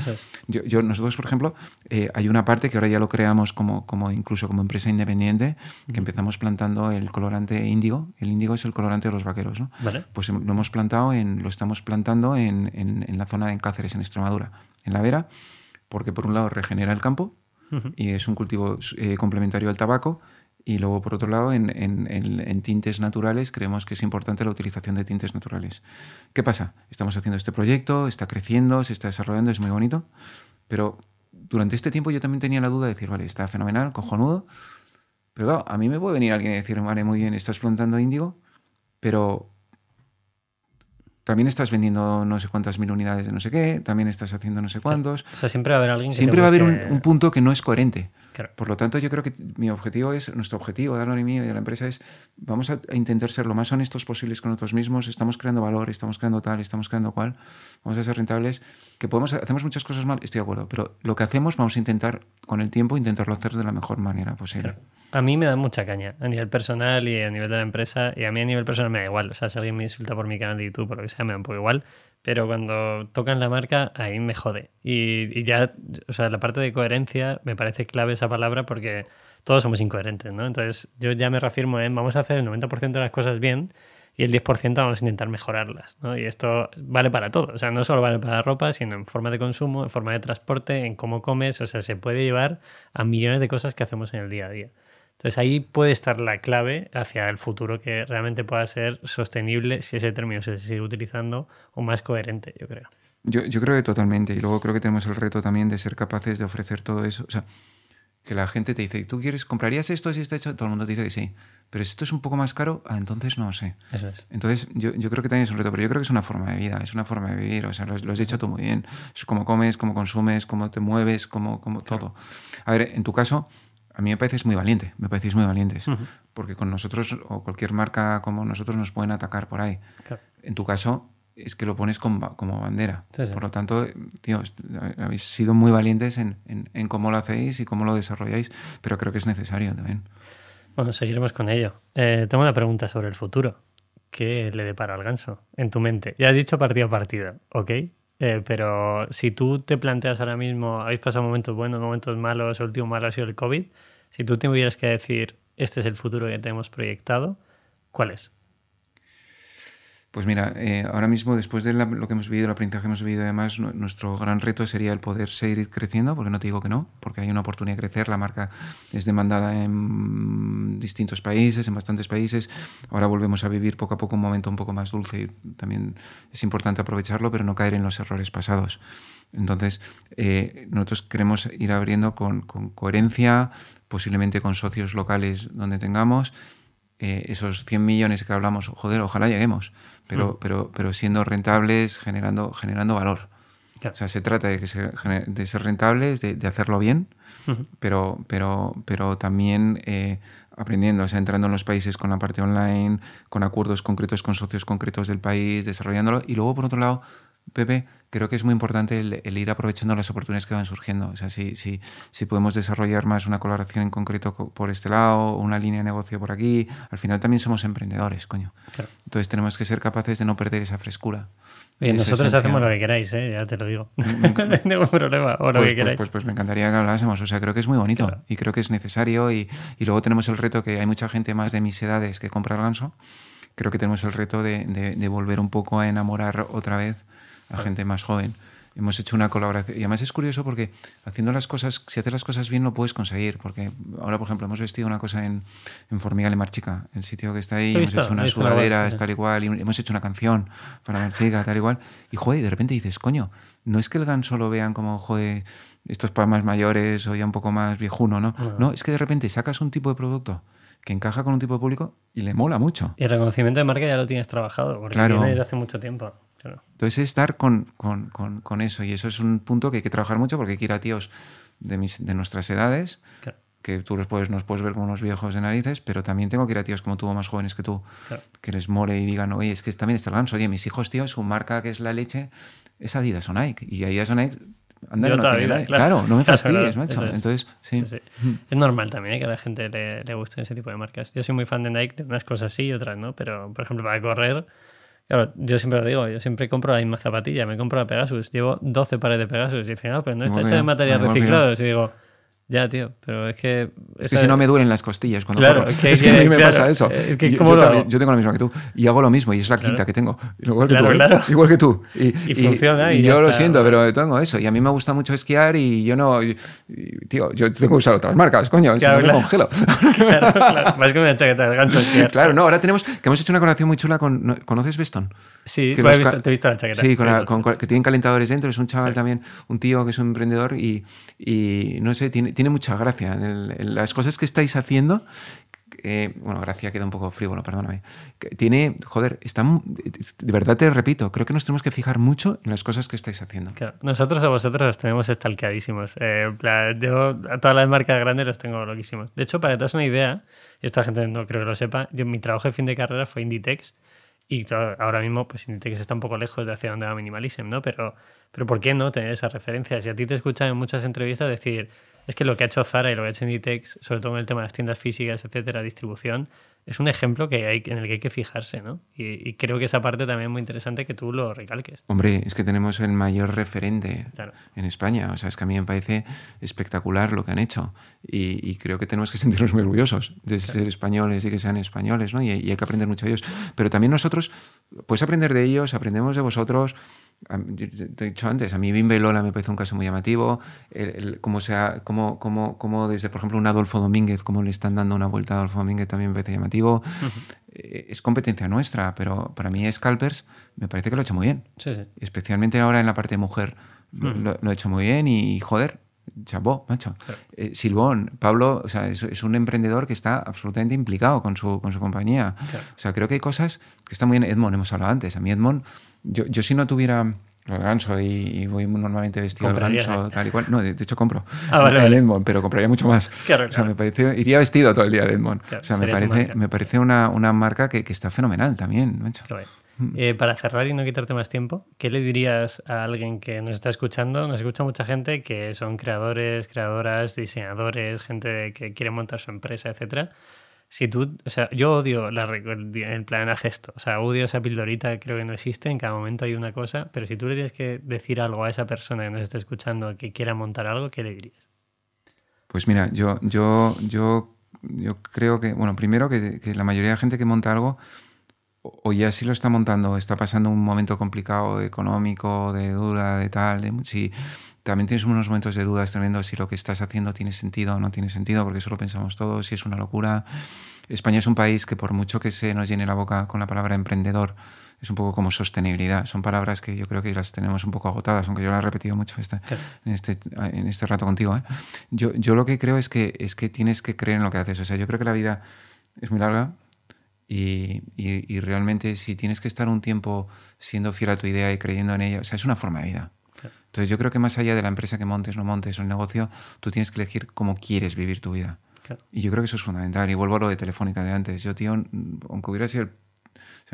Yo, yo, nosotros, por ejemplo, eh, hay una parte que ahora ya lo creamos como, como incluso como empresa independiente, que empezamos plantando el colorante índigo. El índigo es el colorante de los vaqueros. ¿no? Pues lo hemos plantado, en, lo estamos plantando en, en, en la zona de Cáceres, en Extremadura, en la Vera, porque por un lado regenera el campo y es un cultivo eh, complementario al tabaco. Y luego, por otro lado, en, en, tintes naturales creemos que es importante la utilización de tintes naturales. ¿Qué pasa? Estamos haciendo este proyecto, está creciendo, se está desarrollando, es muy bonito, pero durante este tiempo yo también tenía la duda de decir, vale, está fenomenal, cojonudo, pero claro, a mí me puede venir alguien y decir, vale, muy bien, estás plantando índigo, pero también estás vendiendo no sé cuántas mil unidades de no sé qué, también estás haciendo no sé cuántos. O sea, siempre va a haber alguien que Siempre va a haber un, punto que no es coherente. Por lo tanto, yo creo que mi objetivo es, nuestro objetivo, de y mío y de la empresa es, vamos a, intentar ser lo más honestos posibles con nosotros mismos, estamos creando valor, estamos creando tal, estamos creando cual, vamos a ser rentables, que podemos, hacemos muchas cosas mal, estoy de acuerdo, pero lo que hacemos vamos a intentar, con el tiempo, intentarlo hacer de la mejor manera posible. A mí me da mucha caña a nivel personal y a nivel de la empresa. Y a mí a nivel personal me da igual. O sea, si alguien me insulta por mi canal de YouTube o lo que sea, me da un poco igual. Pero cuando tocan la marca, ahí me jode. Y, ya, o sea, la parte de coherencia me parece clave esa palabra porque todos somos incoherentes, ¿no? Entonces yo ya me reafirmo en vamos a hacer el 90% de las cosas bien y el 10% vamos a intentar mejorarlas, ¿no? Y esto vale para todo. O sea, no solo vale para la ropa, sino en forma de consumo, en forma de transporte, en cómo comes. O sea, se puede llevar a millones de cosas que hacemos en el día a día. Entonces ahí puede estar la clave hacia el futuro que realmente pueda ser sostenible si ese término se sigue utilizando o más coherente, yo creo. Yo, yo creo que totalmente. Y luego creo que tenemos el reto también de ser capaces de ofrecer todo eso. O sea, que la gente te dice, ¿tú quieres, comprarías esto si está hecho? Todo el mundo te dice que sí. Pero si esto es un poco más caro, ah, entonces no sé. Eso es. Entonces yo, yo, creo que también es un reto, pero yo creo que es una forma de vida, es una forma de vivir. O sea, lo, has dicho tú muy bien. Es cómo comes, cómo consumes, cómo te mueves, cómo, cómo todo. A ver, en tu caso, a mí me pareces muy valiente, me parecéis muy valientes, porque con nosotros o cualquier marca como nosotros nos pueden atacar por ahí. En tu caso es que lo pones como, como bandera. Por lo tanto, tío, habéis sido muy valientes en, en, cómo lo hacéis y cómo lo desarrolláis, pero creo que es necesario también. Bueno, seguiremos con ello. Eh, tengo una pregunta sobre el futuro. ¿Qué le depara al ganso en tu mente? Ya has dicho partido a partido, ¿ok? Eh, pero si tú te planteas ahora mismo, habéis pasado momentos buenos, momentos malos, el último malo ha sido el COVID, si tú tuvieras que decir, este es el futuro que tenemos proyectado, ¿cuál es? Pues mira, eh, ahora mismo, después de lo que hemos vivido, el aprendizaje que hemos vivido, además, nuestro gran reto sería el poder seguir creciendo, porque no te digo que no, porque hay una oportunidad de crecer. La marca es demandada en distintos países, en bastantes países. Ahora volvemos a vivir poco a poco un momento un poco más dulce y también es importante aprovecharlo, pero no caer en los errores pasados. Entonces, eh, nosotros queremos ir abriendo con, con coherencia, posiblemente con socios locales donde tengamos eh, esos 100 millones que hablamos, joder, ojalá lleguemos, pero, mm. pero, pero siendo rentables, generando, generando valor. O sea, se trata de, que de ser rentables, de, hacerlo bien, pero, pero, pero también eh, aprendiendo, o sea, entrando en los países con la parte online, con acuerdos concretos con socios concretos del país, desarrollándolo. Y luego, por otro lado, Pepe, creo que es muy importante el, ir aprovechando las oportunidades que van surgiendo. O sea, si, si, si, podemos desarrollar más una colaboración en concreto por este lado, una línea de negocio por aquí, al final también somos emprendedores, coño. Entonces tenemos que ser capaces de no perder esa frescura. Y nosotros hacemos lo que queráis, ¿eh? ya te lo digo. no ningún problema, o lo pues, que queráis. Pues, pues, me encantaría que hablásemos. O sea, creo que es muy bonito y creo que es necesario. Y, y, luego tenemos el reto que hay mucha gente más de mis edades que compra el ganso. Creo que tenemos el reto de, de, de volver un poco a enamorar otra vez a gente más joven. Hemos hecho una colaboración. Y además es curioso porque haciendo las cosas, si haces las cosas bien, lo puedes conseguir. Porque ahora, por ejemplo, hemos vestido una cosa en, en Formigal y Marchica, el sitio que está ahí. hemos hecho una sudadera, tal y cual. Y hemos hecho una canción para Marchica, tal y cual. Y, joder, de repente dices, coño, no es que el ganso lo vean como, joder, estos para más mayores o ya un poco más viejuno, ¿no? No, es que de repente sacas un tipo de producto que encaja con un tipo de público y le mola mucho. Y el reconocimiento de marca ya lo tienes trabajado, porque viene desde hace mucho tiempo. Entonces es dar con, eso y eso es un punto que hay que trabajar mucho porque hay que ir a tíos de, de nuestras edades, que tú los puedes, nos puedes ver como unos viejos de narices, pero también tengo que ir a tíos como tú o más jóvenes que tú, que les mole y digan, oye, es que también está el ganso, oye, mis hijos, tío, su marca que es la leche es Adidas o Nike y Adidas o Nike anda, Yo no vida, claro. Claro, no me Claro, fastidies, claro, macho. es. Entonces, sí. Sí, sí. Es normal también ¿eh? que a la gente le, le guste ese tipo de marcas. Yo soy muy fan de Nike, de unas cosas sí y otras no, pero por ejemplo para correr, claro, yo siempre lo digo, yo siempre compro la misma zapatilla, me compro la Pegasus, llevo 12 pares de Pegasus y dicen, no, pero no está hecha de yo. reciclados. Y digo, ya, tío, pero es que... Es que esa- si no me duelen las costillas cuando Claro, corro. que- es que, a que- mí me claro, pasa eso. es que yo, ¿cómo yo lo también- yo tengo la misma que tú y hago lo mismo y es la quinta que tengo. Igual que Claro, tú, ¿eh? claro. Igual que tú. Y, Y funciona y yo lo siento, pero tengo eso. Y a mí me gusta mucho esquiar y yo no... y- tío, yo tengo que usar otras marcas, coño. Claro, si no me claro. congelo. Claro, claro, vas con una chaqueta de ganso. esquiar. claro, no, ahora tenemos... Que hemos hecho una colaboración muy chula con... ¿no- ¿Conoces Beston? Sí, Que he los visto- te he visto la chaqueta. Sí, con la- con- que tienen calentadores dentro. Es un chaval Sí. también, un tío que es un emprendedor y, y no sé, tiene, tiene mucha gracia. El- el- las cosas que estáis haciendo, eh, bueno, gracia queda un poco frívolo, perdóname. Tiene, joder, está, de verdad te repito, creo que nos tenemos que fijar mucho en las cosas que estáis haciendo. Claro, Nosotros a vosotros os tenemos estalqueadísimos. Eh, yo a todas las marcas grandes los tengo loquísimos. De hecho, para que te una idea, y esta gente no creo que lo sepa, yo mi trabajo de fin de carrera fue Inditex y claro, ahora mismo pues Inditex está un poco lejos de hacia donde va Minimalism, ¿no? Pero, pero ¿por qué no tener esas referencias? Y a ti te escuchan en muchas entrevistas decir, es que lo que ha hecho Zara y lo que ha hecho Inditex, sobre todo en el tema de las tiendas físicas, etcétera, distribución, es un ejemplo que hay, en el que hay que fijarse, ¿no? Y, y creo que esa parte también es muy interesante que tú lo recalques. Hombre, es que tenemos el mayor referente Claro. en España. O sea, es que a mí me parece espectacular lo que han hecho. Y, y creo que tenemos que sentirnos muy orgullosos de ser españoles y que sean españoles, ¿no? Y, y hay que aprender mucho de ellos. Pero también nosotros, puedes aprender de ellos, aprendemos de vosotros. Te he dicho antes, a mí Bimba y Lola me parece un caso muy llamativo. El, el- cómo, sea, cómo, cómo, cómo desde, por ejemplo, un Adolfo Domínguez, cómo le están dando una vuelta a Adolfo Domínguez también me parece llamativo. Eh, Es competencia nuestra, pero para mí Scalpers me parece que lo ha hecho muy bien Sí, sí. especialmente ahora en la parte de mujer, lo, lo- lo he hecho muy bien y, joder, chapó, macho. Eh, Silbón, Pablo, o sea, es, es un emprendedor que está absolutamente implicado con su, con su compañía. Claro. O sea, creo que hay cosas que están muy bien. Edmond, hemos hablado antes. A mí Edmond, yo, yo si no tuviera el ganso y, y voy normalmente vestido Comprarías, ganso, tal y cual. No, de, de hecho compro Ah, vale. Edmond, pero compraría mucho más. Claro, O sea, claro. me parece, iría vestido todo el día de Edmond. Claro, o sea, me parece, me parece una, una marca que, que está fenomenal también, macho. Qué guay. Eh, para cerrar y no quitarte más tiempo, ¿qué le dirías a alguien que nos está escuchando? Nos escucha mucha gente que son creadores, creadoras, diseñadores, gente que quiere montar su empresa, etcétera. Si tú, o sea, yo odio la, el plan haz esto, o sea, odio esa pildorita, creo que no existe, en cada momento hay una cosa, pero si tú le tienes que decir algo a esa persona que nos está escuchando que quiera montar algo, ¿qué le dirías? Pues mira, yo, yo, yo, yo creo que, bueno, primero que, la mayoría de gente que monta algo, o ya sí lo está montando, está pasando un momento complicado económico, de duda, de tal, de, si también tienes unos momentos de dudas tremendos si lo que estás haciendo tiene sentido o no tiene sentido, porque eso lo pensamos todos, si es una locura. España es un país que por mucho que se nos llene la boca con la palabra emprendedor, es un poco como sostenibilidad. Son palabras que yo creo que las tenemos un poco agotadas, aunque yo las he repetido mucho esta- en, este, en este rato contigo. ¿eh? Yo, yo lo que creo es que, es que tienes que creer en lo que haces. O sea, yo creo que la vida es muy larga y, y- y realmente si tienes que estar un tiempo siendo fiel a tu idea y creyendo en ella, o sea, es una forma de vida. Entonces yo creo que más allá de la empresa que montes, no montes el negocio, tú tienes que elegir cómo quieres vivir tu vida. Claro. Y yo creo que eso es fundamental. Y vuelvo a lo de Telefónica de antes. Yo, tío, aunque hubiera sido el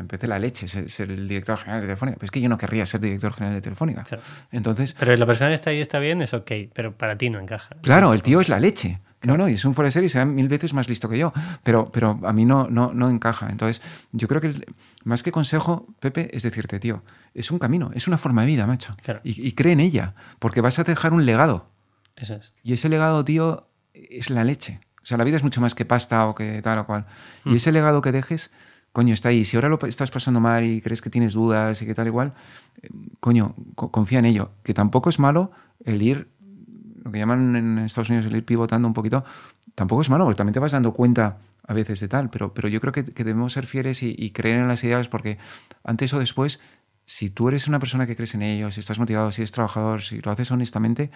empecé la leche ser, ser el director general de Telefónica. Pero es que yo no querría ser director general de Telefónica. Claro. Entonces, Pero la persona que está ahí está bien, es ok, pero para ti no encaja. claro, el tío es la leche. No, no, y es un serie y será mil veces más listo que yo. Pero, pero a mí no, no, no encaja. Entonces, yo creo que el- más que consejo, Pepe, es decirte, tío, es un camino, es una forma de vida, macho. Claro. Y, y cree en ella, porque vas a dejar un legado. Eso es. Y ese legado, tío, es la leche. O sea, la vida es mucho más que pasta o que tal o cual. Y ese legado que dejes, coño, está ahí. Si ahora lo estás pasando mal y crees que tienes dudas y que tal igual, eh, coño, co- confía en ello. Que tampoco es malo el ir, lo que llaman en Estados Unidos el ir pivotando un poquito, tampoco es malo, porque también te vas dando cuenta a veces de tal. Pero, pero yo creo que, que debemos ser fieles y, y creer en las ideas porque antes o después, si tú eres una persona que crees en ello, si estás motivado, si eres trabajador, si lo haces honestamente,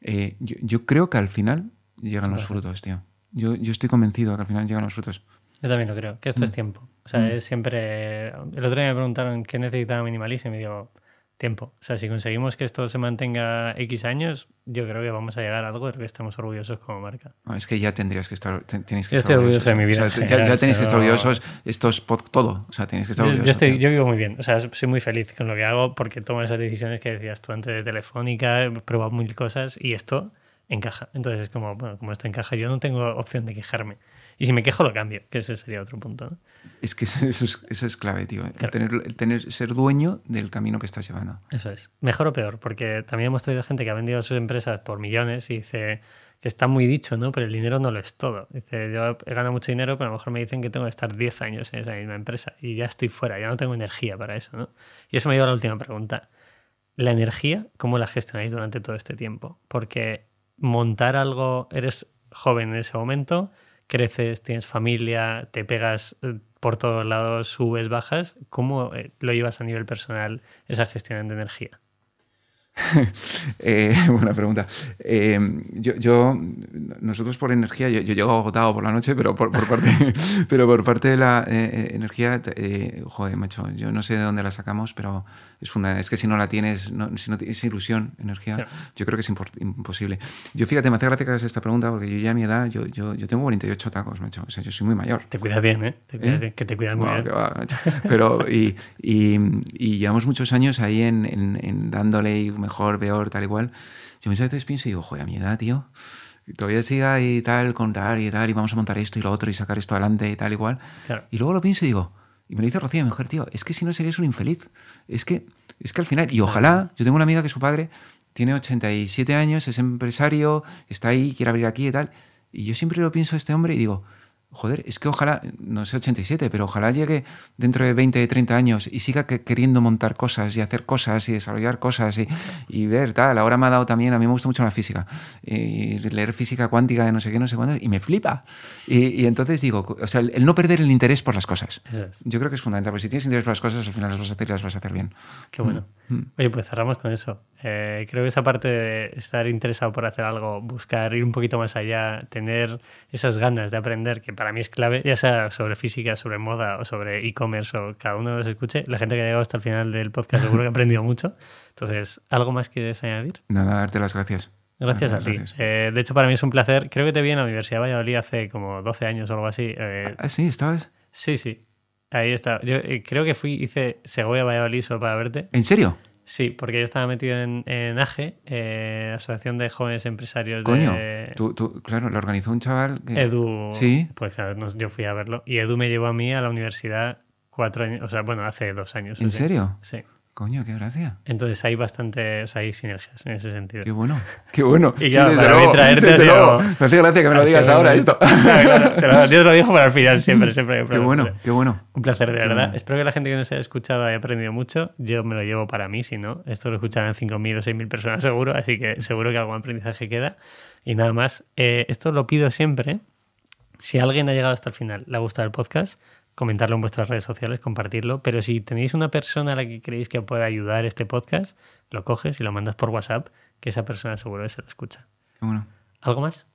eh, yo, yo creo que al final llegan los frutos, tío. Yo, yo estoy convencido de que al final llegan los frutos. Yo también lo creo, Mm. que esto es tiempo. O sea, es siempre. El otro día me preguntaron qué necesitaba minimalism y digo, tiempo. O sea, si conseguimos que esto se mantenga X años, yo creo que vamos a llegar a algo de lo que estamos orgullosos como marca. No, es que ya tendrías que estar, te- tenéis que Yo estar estoy orgulloso de mi vida O en sea, ya, general, ya tenéis que estar orgullosos, esto es todo. O sea, tenéis que estar orgullosos. yo estoy, yo vivo muy bien. O sea, soy muy feliz con lo que hago porque tomo esas decisiones que decías tú antes de Telefónica, he probado mil cosas y esto encaja. Entonces es como, bueno, como esto encaja, yo no tengo opción de quejarme. Y si me quejo, lo cambio, que ese sería otro punto. ¿no? Es que eso, eso es, eso es clave, tío. El tener, el tener, ser dueño del camino que estás llevando. Eso es. Mejor o peor, porque también hemos traído gente que ha vendido sus empresas por millones y dice que está muy dicho, ¿no? Pero el dinero no lo es todo. Dice, yo he ganado mucho dinero, pero a lo mejor me dicen que tengo que estar 10 años en esa misma empresa y ya estoy fuera, ya no tengo energía para eso, ¿no? Y eso me lleva a la última pregunta. La energía, ¿cómo la gestionáis durante todo este tiempo? Porque montar algo, eres joven en ese momento, creces, tienes familia, te pegas eh, por todos lados, subes, bajas. ¿Cómo eh, lo llevas a nivel personal esa gestión de energía? Eh, buena pregunta. Eh, yo, yo- nosotros por energía, yo, yo llego agotado por la noche, pero por, por parte, pero por parte de la eh, eh, energía, eh, joder, macho, yo no sé de dónde la sacamos, pero es fundamental. Es que si no la tienes, no- si no tienes ilusión, energía, Claro. yo creo que es imposible. Yo fíjate, me hace gracia que hagas esta pregunta porque yo ya a mi edad, yo, yo, yo tengo 48 tacos, macho. O sea, yo soy muy mayor. Te cuidas bien, ¿eh? Te cuidas ¿Eh? bien, que te cuidas muy bien. va. Pero, y, y, y llevamos muchos años ahí en, en- en dándole y mejor, peor, tal igual. Yo muchas veces pienso y digo, joder, a mi edad, tío, y todavía siga y tal, contar y tal, y vamos a montar esto y lo otro y sacar esto adelante y tal igual. Claro. Y luego lo pienso y digo, y me lo dice Rocío, mi mujer, tío, es que si no serías un infeliz. Es que, es que al final, y ojalá, yo tengo una amiga que su padre tiene 87 años, es empresario, está ahí, quiere abrir aquí y tal. Y yo siempre lo pienso a este hombre y digo, joder, es que ojalá, no sé 87, pero ojalá llegue dentro de 20, 30 años y siga que- queriendo montar cosas y hacer cosas y desarrollar cosas y, y ver tal. Ahora me ha dado también, a mí me gusta mucho la física, y leer física cuántica de no sé qué, no sé cuándo, y me flipa. Y, y entonces digo, o sea, el, el no perder el interés por las cosas. Es. Yo creo que es fundamental, porque si tienes interés por las cosas, al final las vas a hacer y las vas a hacer bien. Qué bueno. Mm. Oye, pues cerramos con eso. Eh, creo que esa parte de estar interesado por hacer algo, buscar ir un poquito más allá, tener esas ganas de aprender, que para mí es clave, ya sea sobre física, sobre moda o sobre e-commerce o cada uno los escuche, la gente que ha llegado hasta el final del podcast seguro que ha aprendido mucho. Entonces, ¿algo más quieres añadir? Nada, darte las gracias. Gracias a ti. gracias. Eh, de hecho, para mí es un placer. Creo que te vi en la Universidad de Valladolid hace como 12 años o algo así. Eh, Ah, sí, estabas. sí, sí. Ahí está. Yo eh, creo que fui, hice Segovia Valladolid solo para verte. ¿En serio? Sí, porque yo estaba metido en, en AGE, eh, Asociación de Jóvenes Empresarios Coño, de tú, tú- claro, lo organizó un chaval. que- Edu. Sí. Pues claro, yo fui a verlo. Y Edu me llevó a mí a la universidad cuatro años, o sea, bueno, hace dos años. ¿En así. serio? Sí. Coño, qué gracia. Entonces hay bastante, o sea, hay sinergias en ese sentido. Qué bueno, qué bueno. Y claro, para mí traerte, desde digo, luego. Me hace gracia que me lo digas sí, ahora esto. Claro, claro, te lo- Dios lo dijo para el final, siempre, siempre. Qué bueno, qué bueno. Un placer, de Qué verdad. bueno. Espero que la gente que nos haya escuchado haya aprendido mucho. Yo me lo llevo para mí, si no, esto lo escucharán 5.000 o 6.000 personas seguro, así que seguro que algún aprendizaje queda. Y nada más, eh, esto lo pido siempre. Si alguien ha llegado hasta el final, le ha gustado el podcast, comentarlo en vuestras redes sociales, compartirlo. Pero si tenéis una persona a la que creéis que pueda ayudar este podcast, lo coges y lo mandas por WhatsApp, que esa persona seguro que se lo escucha. Qué bueno. ¿Algo más?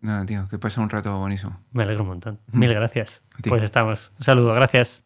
Nada, tío, que pasa un rato buenísimo. Me alegro un montón. Mil gracias. Pues estamos. Un saludo, gracias.